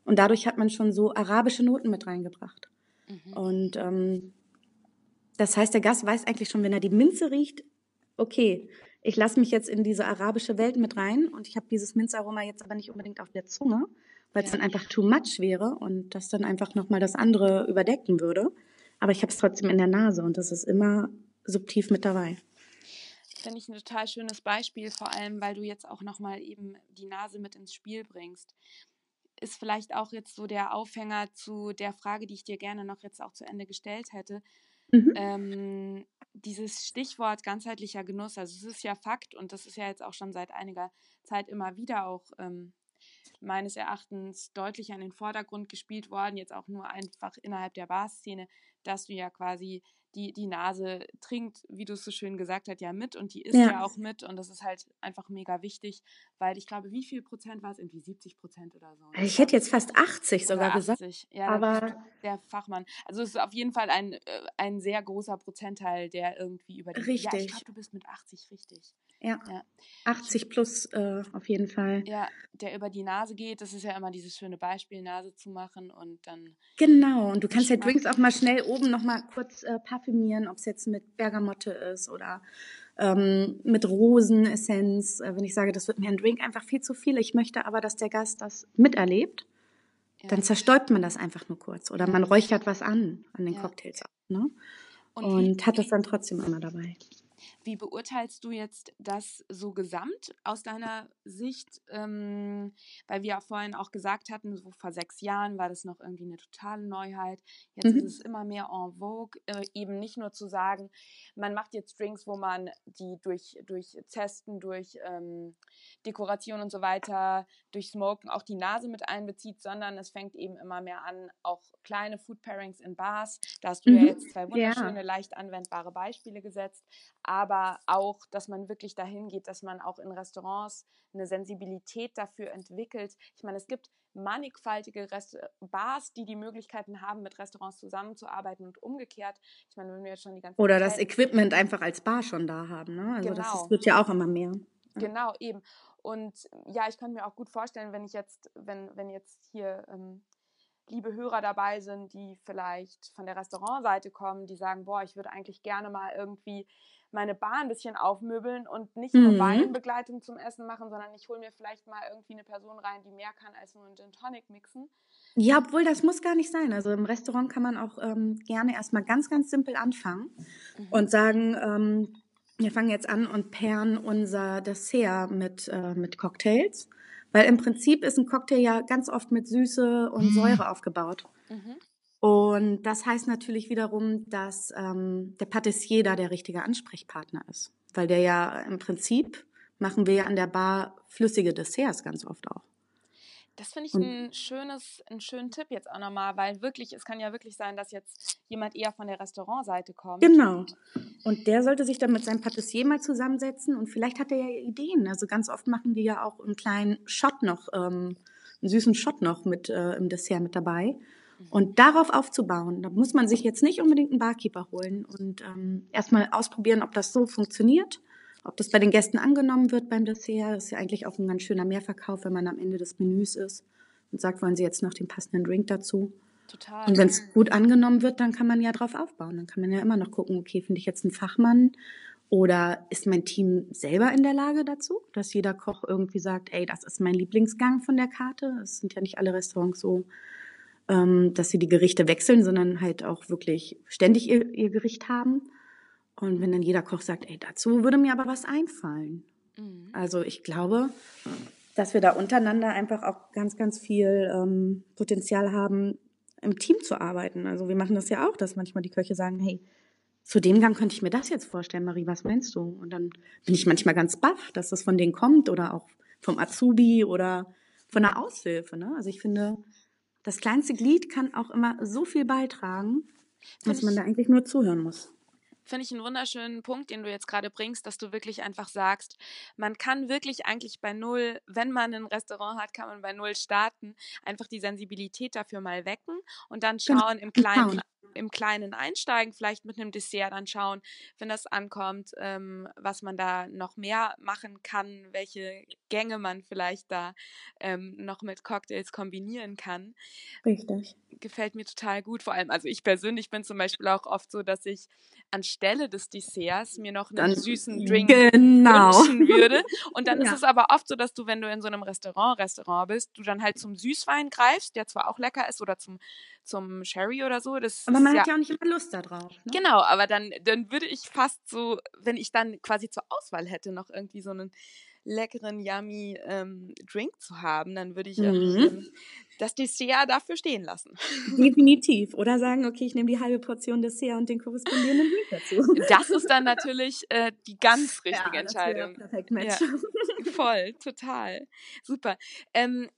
Und dadurch hat man schon so arabische Noten mit reingebracht. Mhm. Und ähm, das heißt, der Gast weiß eigentlich schon, wenn er die Minze riecht, okay, ich lasse mich jetzt in diese arabische Welt mit rein und ich habe dieses Minzaroma jetzt aber nicht unbedingt auf der Zunge, weil es ja. dann einfach too much wäre und das dann einfach nochmal das andere überdecken würde. Aber ich habe es trotzdem in der Nase und das ist immer subtil mit dabei. Finde ich ein total schönes Beispiel, vor allem, weil du jetzt auch nochmal eben die Nase mit ins Spiel bringst ist vielleicht auch jetzt so der Aufhänger zu der Frage, die ich dir gerne noch jetzt auch zu Ende gestellt hätte. Mhm. Ähm, dieses Stichwort ganzheitlicher Genuss, also es ist ja Fakt und das ist ja jetzt auch schon seit einiger Zeit immer wieder auch ähm, meines Erachtens deutlich an den Vordergrund gespielt worden, jetzt auch nur einfach innerhalb der Barszene, dass du ja quasi die, die Nase trinkt, wie du es so schön gesagt hast, ja mit und die isst ja. ja. auch mit und das ist halt einfach mega wichtig, weil ich glaube, wie viel Prozent war es? Irgendwie 70 Prozent oder so. Ich hätte jetzt fast 80 sogar 80. gesagt. Ja, aber der Fachmann. Also es ist auf jeden Fall ein, äh, ein sehr großer Prozentteil, der irgendwie über die... Richtig. Ja, ich glaube, du bist mit 80 richtig. Ja. ja. 80 plus äh, auf jeden Fall. Ja, der über die Nase geht. Das ist ja immer dieses schöne Beispiel, Nase zu machen und dann. Genau, und du kannst ja Drinks auch mal schnell oben nochmal kurz äh, parfümieren, ob es jetzt mit Bergamotte ist oder ähm, mit Rosenessenz. Äh, wenn ich sage, das wird mir ein Drink einfach viel zu viel, ich möchte aber, dass der Gast das miterlebt, ja. dann zerstäubt man das einfach nur kurz oder man räuchert was an an den ja. Cocktails. Ne? Und, und hat das dann trotzdem immer dabei. Wie beurteilst du jetzt das so gesamt aus deiner Sicht? Ähm, weil wir ja vorhin auch gesagt hatten, so vor sechs Jahren war das noch irgendwie eine totale Neuheit. Jetzt mhm. ist es immer mehr en vogue, äh, eben nicht nur zu sagen, man macht jetzt Drinks, wo man die durch, durch Zesten, durch ähm, Dekoration und so weiter, durch Smoken auch die Nase mit einbezieht, sondern es fängt eben immer mehr an, auch kleine Food Pairings in Bars. Da hast du mhm. ja jetzt zwei wunderschöne, ja. leicht anwendbare Beispiele gesetzt. Aber auch, dass man wirklich dahin geht, dass man auch in Restaurants eine Sensibilität dafür entwickelt. Ich meine, es gibt mannigfaltige Rest Bars, die die Möglichkeiten haben, mit Restaurants zusammenzuarbeiten und umgekehrt. Ich meine, wenn wir jetzt schon die ganze Oder Zeit das Equipment einfach als Bar schon da haben. Ne? Also genau. das ist, wird ja auch immer mehr. Genau, eben. Und ja, ich könnte mir auch gut vorstellen, wenn ich jetzt, wenn, wenn jetzt hier ähm, liebe Hörer dabei sind, die vielleicht von der Restaurantseite kommen, die sagen, boah, ich würde eigentlich gerne mal irgendwie meine Bar ein bisschen aufmöbeln und nicht nur mhm. Weinbegleitung zum Essen machen, sondern ich hole mir vielleicht mal irgendwie eine Person rein, die mehr kann als nur einen Gin Tonic mixen. Ja, obwohl das muss gar nicht sein. Also im Restaurant kann man auch ähm, gerne erstmal ganz, ganz simpel anfangen mhm. und sagen, ähm, wir fangen jetzt an und pairen unser Dessert mit, äh, mit Cocktails. Weil im Prinzip ist ein Cocktail ja ganz oft mit Süße und mhm. Säure aufgebaut. Mhm. Und das heißt natürlich wiederum, dass ähm, der Patissier da der richtige Ansprechpartner ist. Weil der ja im Prinzip machen wir ja an der Bar flüssige Desserts ganz oft auch. Das finde ich ein schönes, einen schönen Tipp jetzt auch nochmal, weil wirklich, es kann ja wirklich sein, dass jetzt jemand eher von der Restaurantseite kommt. Genau. Und der sollte sich dann mit seinem Patissier mal zusammensetzen und vielleicht hat er ja Ideen. Also ganz oft machen die ja auch einen kleinen Shot noch, ähm, einen süßen Shot noch mit äh, im Dessert mit dabei. Mhm. Und darauf aufzubauen, da muss man sich jetzt nicht unbedingt einen Barkeeper holen und ähm, erstmal ausprobieren, ob das so funktioniert ob das bei den Gästen angenommen wird beim Dessert, ist ja eigentlich auch ein ganz schöner Mehrverkauf, wenn man am Ende des Menüs ist und sagt, wollen Sie jetzt noch den passenden Drink dazu. Total. Und wenn es gut angenommen wird, dann kann man ja drauf aufbauen. Dann kann man ja immer noch gucken, okay, finde ich jetzt einen Fachmann oder ist mein Team selber in der Lage dazu, dass jeder Koch irgendwie sagt, ey, das ist mein Lieblingsgang von der Karte. Es sind ja nicht alle Restaurants so, ähm, dass sie die Gerichte wechseln, sondern halt auch wirklich ständig ihr, ihr Gericht haben. Und wenn dann jeder Koch sagt, ey, dazu würde mir aber was einfallen. Mhm. Also ich glaube, dass wir da untereinander einfach auch ganz, ganz viel ähm, Potenzial haben, im Team zu arbeiten. Also wir machen das ja auch, dass manchmal die Köche sagen, hey, zu dem Gang könnte ich mir das jetzt vorstellen, Marie, was meinst du? Und dann bin ich manchmal ganz baff, dass das von denen kommt oder auch vom Azubi oder von der Aushilfe. Ne? Also ich finde, das kleinste Glied kann auch immer so viel beitragen, dass man da eigentlich nur zuhören muss. Finde ich einen wunderschönen Punkt, den du jetzt gerade bringst, dass du wirklich einfach sagst, man kann wirklich eigentlich bei Null, wenn man ein Restaurant hat, kann man bei Null starten, einfach die Sensibilität dafür mal wecken und dann genau, schauen im Kleinen, im Kleinen einsteigen, vielleicht mit einem Dessert dann schauen, wenn das ankommt, ähm, was man da noch mehr machen kann, welche Gänge man vielleicht da ähm, noch mit Cocktails kombinieren kann. Richtig. Gefällt mir total gut. Vor allem, also ich persönlich bin zum Beispiel auch oft so, dass ich anstelle des Desserts mir noch einen dann, süßen Drink genau. wünschen würde. Und dann ja. ist es aber oft so, dass du, wenn du in so einem Restaurant, Restaurant bist, du dann halt zum Süßwein greifst, der zwar auch lecker ist, oder zum, zum Sherry oder so. Das aber man ja, hat ja auch nicht immer Lust darauf. Ne? Genau, aber dann, dann würde ich fast so, wenn ich dann quasi zur Auswahl hätte, noch irgendwie so einen leckeren, yummy ähm, Drink zu haben, dann würde ich mhm. das Dessert dafür stehen lassen. Definitiv. Oder sagen, okay, ich nehme die halbe Portion Dessert und den korrespondierenden Drink dazu. Das ist dann natürlich äh, die ganz richtige ja, Entscheidung. perfekt Match. Ja, voll, total. Super. Ähm,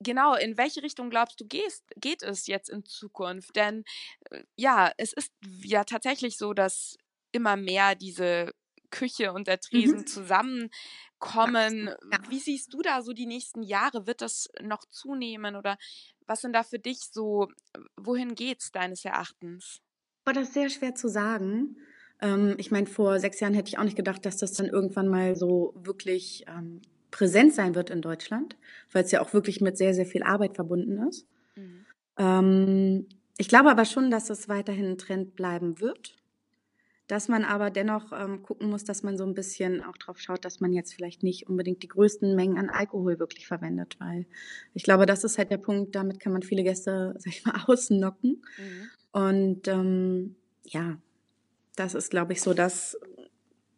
genau, in welche Richtung glaubst du gehst, geht es jetzt in Zukunft? Denn äh, ja, es ist ja tatsächlich so, dass immer mehr diese Küche und der Tresen mhm. zusammenkommen. Ja. Wie siehst du da so die nächsten Jahre? Wird das noch zunehmen oder was sind da für dich so, wohin geht's deines Erachtens? Oh, das sehr schwer zu sagen. Ähm, ich meine, vor sechs Jahren hätte ich auch nicht gedacht, dass das dann irgendwann mal so wirklich ähm, präsent sein wird in Deutschland, weil es ja auch wirklich mit sehr, sehr viel Arbeit verbunden ist. Mhm. Ähm, ich glaube aber schon, dass es weiterhin ein Trend bleiben wird dass man aber dennoch ähm, gucken muss, dass man so ein bisschen auch drauf schaut, dass man jetzt vielleicht nicht unbedingt die größten Mengen an Alkohol wirklich verwendet, weil ich glaube, das ist halt der Punkt, damit kann man viele Gäste, sag ich mal, ausnocken. Mhm. Und ähm, ja, das ist, glaube ich, so das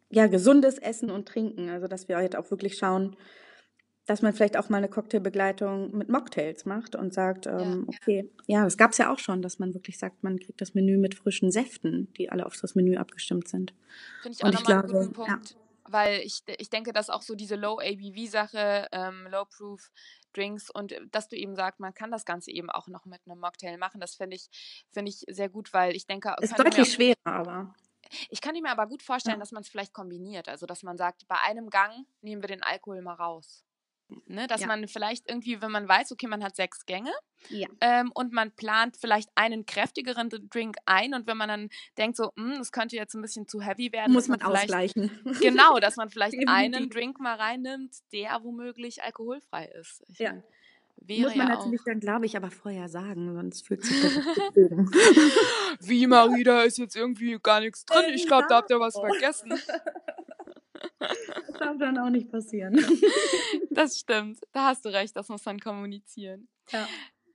ja gesundes Essen und Trinken, also dass wir halt auch wirklich schauen, dass man vielleicht auch mal eine Cocktailbegleitung mit Mocktails macht und sagt, ähm, ja. okay, ja, das gab es ja auch schon, dass man wirklich sagt, man kriegt das Menü mit frischen Säften, die alle auf das Menü abgestimmt sind. Finde ich auch nochmal einen guten Punkt, ja. weil ich, ich denke, dass auch so diese Low-ABV-Sache, ähm, Low-Proof Drinks und äh, dass du eben sagst, man kann das Ganze eben auch noch mit einem Mocktail machen, das finde ich, find ich sehr gut, weil ich denke... Ist deutlich schwerer, aber... Ich kann mir aber gut vorstellen, ja. dass man es vielleicht kombiniert. Also, dass man sagt, bei einem Gang nehmen wir den Alkohol mal raus. Ne, dass ja. man vielleicht irgendwie, wenn man weiß, okay, man hat sechs Gänge ja. ähm, und man plant vielleicht einen kräftigeren Drink ein und wenn man dann denkt, so, hm, das könnte jetzt ein bisschen zu heavy werden, muss man, man ausgleichen. Genau, dass man vielleicht einen Drink mal reinnimmt, der womöglich alkoholfrei ist. Ich ja. Mein, Muss man ja natürlich auch. dann, glaube ich, aber vorher sagen, sonst fühlt sich das Wie, Marie, da ist jetzt irgendwie gar nichts drin. Ich glaube, da habt ihr was vergessen. Das darf dann auch nicht passieren. Das stimmt. Da hast du recht, das muss man kommunizieren. Ja,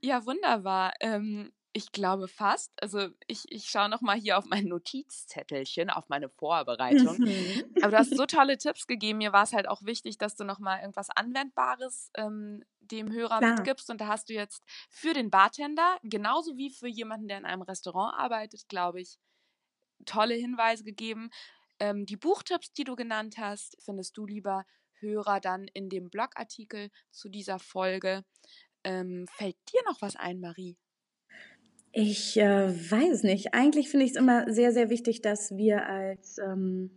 ja wunderbar. Ähm, ich glaube fast. Also ich, ich schaue nochmal hier auf mein Notizzettelchen, auf meine Vorbereitung. Mhm. Aber du hast so tolle Tipps gegeben. Mir war es halt auch wichtig, dass du nochmal irgendwas Anwendbares ähm, dem Hörer Klar. mitgibst. Und da hast du jetzt für den Bartender, genauso wie für jemanden, der in einem Restaurant arbeitet, glaube ich, tolle Hinweise gegeben. Ähm, die Buchtipps, die du genannt hast, findest du, lieber Hörer, dann in dem Blogartikel zu dieser Folge. Ähm, fällt dir noch was ein, Marie? Ich äh, weiß nicht. Eigentlich finde ich es immer sehr, sehr wichtig, dass wir als ähm,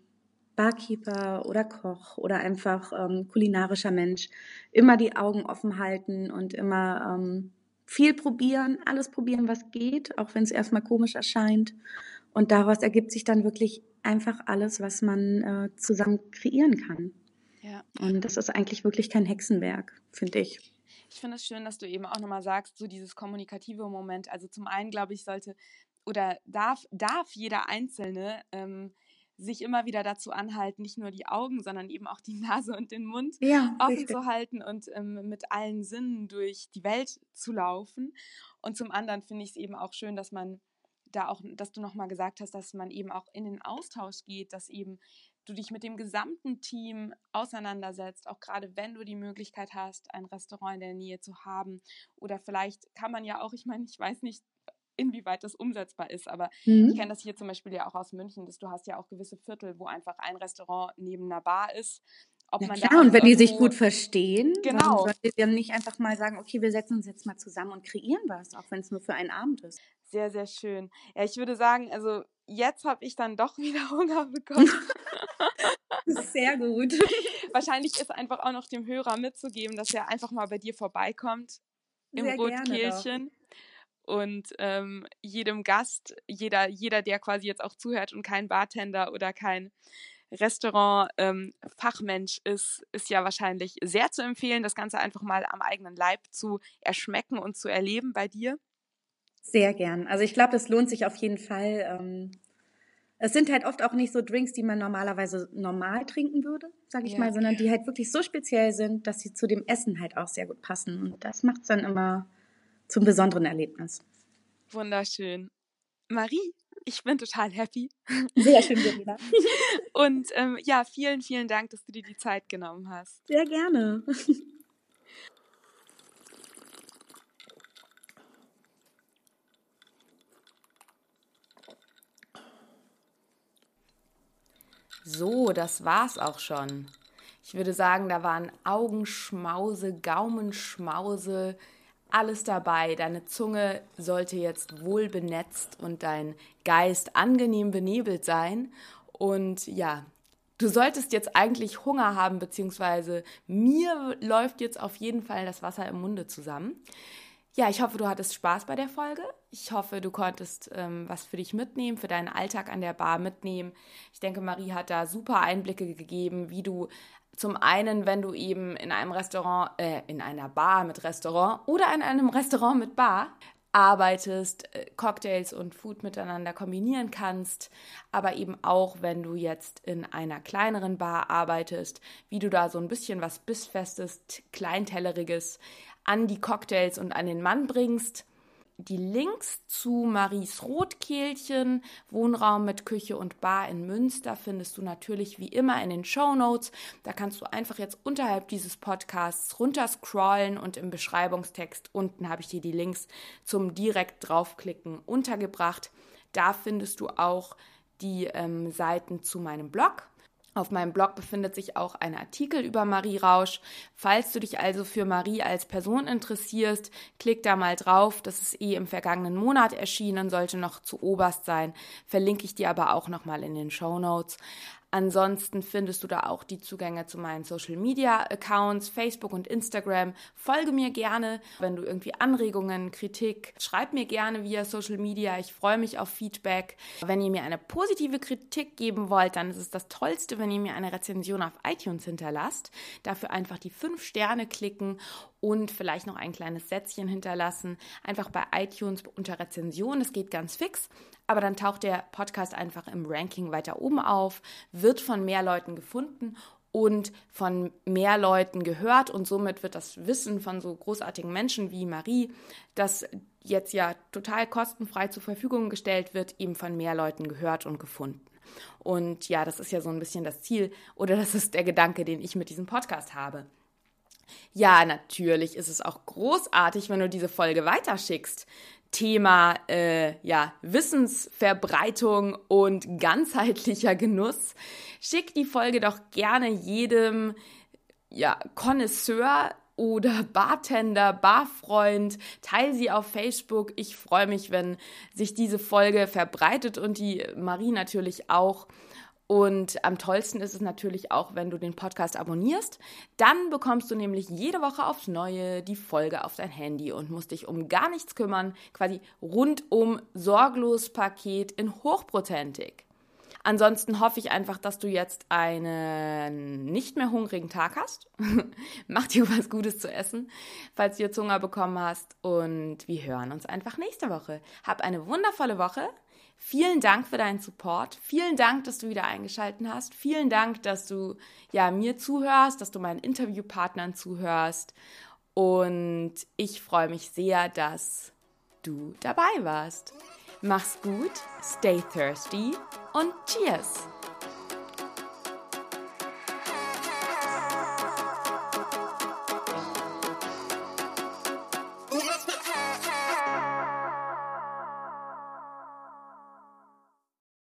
Barkeeper oder Koch oder einfach ähm, kulinarischer Mensch immer die Augen offen halten und immer ähm, viel probieren, alles probieren, was geht, auch wenn es erstmal komisch erscheint. Und daraus ergibt sich dann wirklich einfach alles, was man äh, zusammen kreieren kann. Ja. Und das ist eigentlich wirklich kein Hexenwerk, finde ich. Ich finde es schön, dass du eben auch nochmal sagst, so dieses kommunikative Moment. Also zum einen, glaube ich, sollte oder darf, darf jeder Einzelne ähm, sich immer wieder dazu anhalten, nicht nur die Augen, sondern eben auch die Nase und den Mund ja, offen richtig. zu halten und ähm, mit allen Sinnen durch die Welt zu laufen. Und zum anderen finde ich es eben auch schön, dass man da auch, dass du nochmal gesagt hast, dass man eben auch in den Austausch geht, dass eben du dich mit dem gesamten Team auseinandersetzt, auch gerade wenn du die Möglichkeit hast, ein Restaurant in der Nähe zu haben. Oder vielleicht kann man ja auch, ich meine, ich weiß nicht, inwieweit das umsetzbar ist, aber mhm. ich kenne das hier zum Beispiel ja auch aus München, dass du hast ja auch gewisse Viertel, wo einfach ein Restaurant neben einer Bar ist. Ob ja, klar, und wenn die sich gut verstehen, genau. sollt ihr dann nicht einfach mal sagen, okay, wir setzen uns jetzt mal zusammen und kreieren was, auch wenn es nur für einen Abend ist. Sehr, sehr schön. Ja, ich würde sagen, also jetzt habe ich dann doch wieder Hunger bekommen. Sehr gut. Wahrscheinlich ist einfach auch noch dem Hörer mitzugeben, dass er einfach mal bei dir vorbeikommt im Sehr Rotkehlchen. Und ähm, jedem Gast, jeder, jeder, der quasi jetzt auch zuhört und kein Bartender oder kein Restaurant-Fachmensch ähm, ist, ist ja wahrscheinlich sehr zu empfehlen, das Ganze einfach mal am eigenen Leib zu erschmecken und zu erleben bei dir. Sehr gern. Also ich glaube, das lohnt sich auf jeden Fall. Ähm, es sind halt oft auch nicht so Drinks, die man normalerweise normal trinken würde, sage ich ja. mal, sondern die halt wirklich so speziell sind, dass sie zu dem Essen halt auch sehr gut passen. Und das macht es dann immer zum besonderen Erlebnis. Wunderschön. Marie, ich bin total happy. Sehr schön, Verena. Und ähm, ja, vielen, vielen Dank, dass du dir die Zeit genommen hast. Sehr gerne. So, das war's auch schon. Ich würde sagen, da waren Augenschmause, Gaumenschmause, alles dabei. Deine Zunge sollte jetzt wohl benetzt und dein Geist angenehm benebelt sein. Und ja, du solltest jetzt eigentlich Hunger haben, beziehungsweise mir läuft jetzt auf jeden Fall das Wasser im Munde zusammen. Ja, ich hoffe, du hattest Spaß bei der Folge. Ich hoffe, du konntest ähm, was für dich mitnehmen, für deinen Alltag an der Bar mitnehmen. Ich denke, Marie hat da super Einblicke gegeben, wie du zum einen, wenn du eben in einem Restaurant, äh, in einer Bar mit Restaurant oder in einem Restaurant mit Bar arbeitest, äh, Cocktails und Food miteinander kombinieren kannst, aber eben auch, wenn du jetzt in einer kleineren Bar arbeitest, wie du da so ein bisschen was Bissfestes, Kleintelleriges an die Cocktails und an den Mann bringst. Die Links zu Maries Rotkehlchen, Wohnraum mit Küche und Bar in Münster findest du natürlich wie immer in den Show Notes. Da kannst du einfach jetzt unterhalb dieses Podcasts runterscrollen und im Beschreibungstext unten habe ich dir die Links zum direkt draufklicken untergebracht. Da findest du auch die ähm, Seiten zu meinem Blog auf meinem Blog befindet sich auch ein Artikel über Marie Rausch. Falls du dich also für Marie als Person interessierst, klick da mal drauf. Das ist eh im vergangenen Monat erschienen, sollte noch zu oberst sein. Verlinke ich dir aber auch nochmal in den Show Notes. Ansonsten findest du da auch die Zugänge zu meinen Social Media Accounts, Facebook und Instagram. Folge mir gerne, wenn du irgendwie Anregungen, Kritik, schreib mir gerne via Social Media. Ich freue mich auf Feedback. Wenn ihr mir eine positive Kritik geben wollt, dann ist es das Tollste, wenn ihr mir eine Rezension auf iTunes hinterlasst. Dafür einfach die fünf Sterne klicken und vielleicht noch ein kleines Sätzchen hinterlassen. Einfach bei iTunes unter Rezension. Das geht ganz fix aber dann taucht der Podcast einfach im Ranking weiter oben auf, wird von mehr Leuten gefunden und von mehr Leuten gehört und somit wird das Wissen von so großartigen Menschen wie Marie, das jetzt ja total kostenfrei zur Verfügung gestellt wird, eben von mehr Leuten gehört und gefunden. Und ja, das ist ja so ein bisschen das Ziel oder das ist der Gedanke, den ich mit diesem Podcast habe. Ja, natürlich ist es auch großartig, wenn du diese Folge weiterschickst. Thema äh, ja, Wissensverbreitung und ganzheitlicher Genuss. Schick die Folge doch gerne jedem ja, oder Bartender, Barfreund. Teil sie auf Facebook. Ich freue mich, wenn sich diese Folge verbreitet und die Marie natürlich auch. Und am tollsten ist es natürlich auch, wenn du den Podcast abonnierst. Dann bekommst du nämlich jede Woche aufs Neue die Folge auf dein Handy und musst dich um gar nichts kümmern. Quasi rundum sorglos Paket in hochprozentig. Ansonsten hoffe ich einfach, dass du jetzt einen nicht mehr hungrigen Tag hast. Mach dir was Gutes zu essen, falls du jetzt Hunger bekommen hast. Und wir hören uns einfach nächste Woche. Hab eine wundervolle Woche. Vielen Dank für deinen Support. Vielen Dank, dass du wieder eingeschaltet hast. Vielen Dank, dass du ja mir zuhörst, dass du meinen Interviewpartnern zuhörst. Und ich freue mich sehr, dass du dabei warst. Mach's gut, stay thirsty und cheers!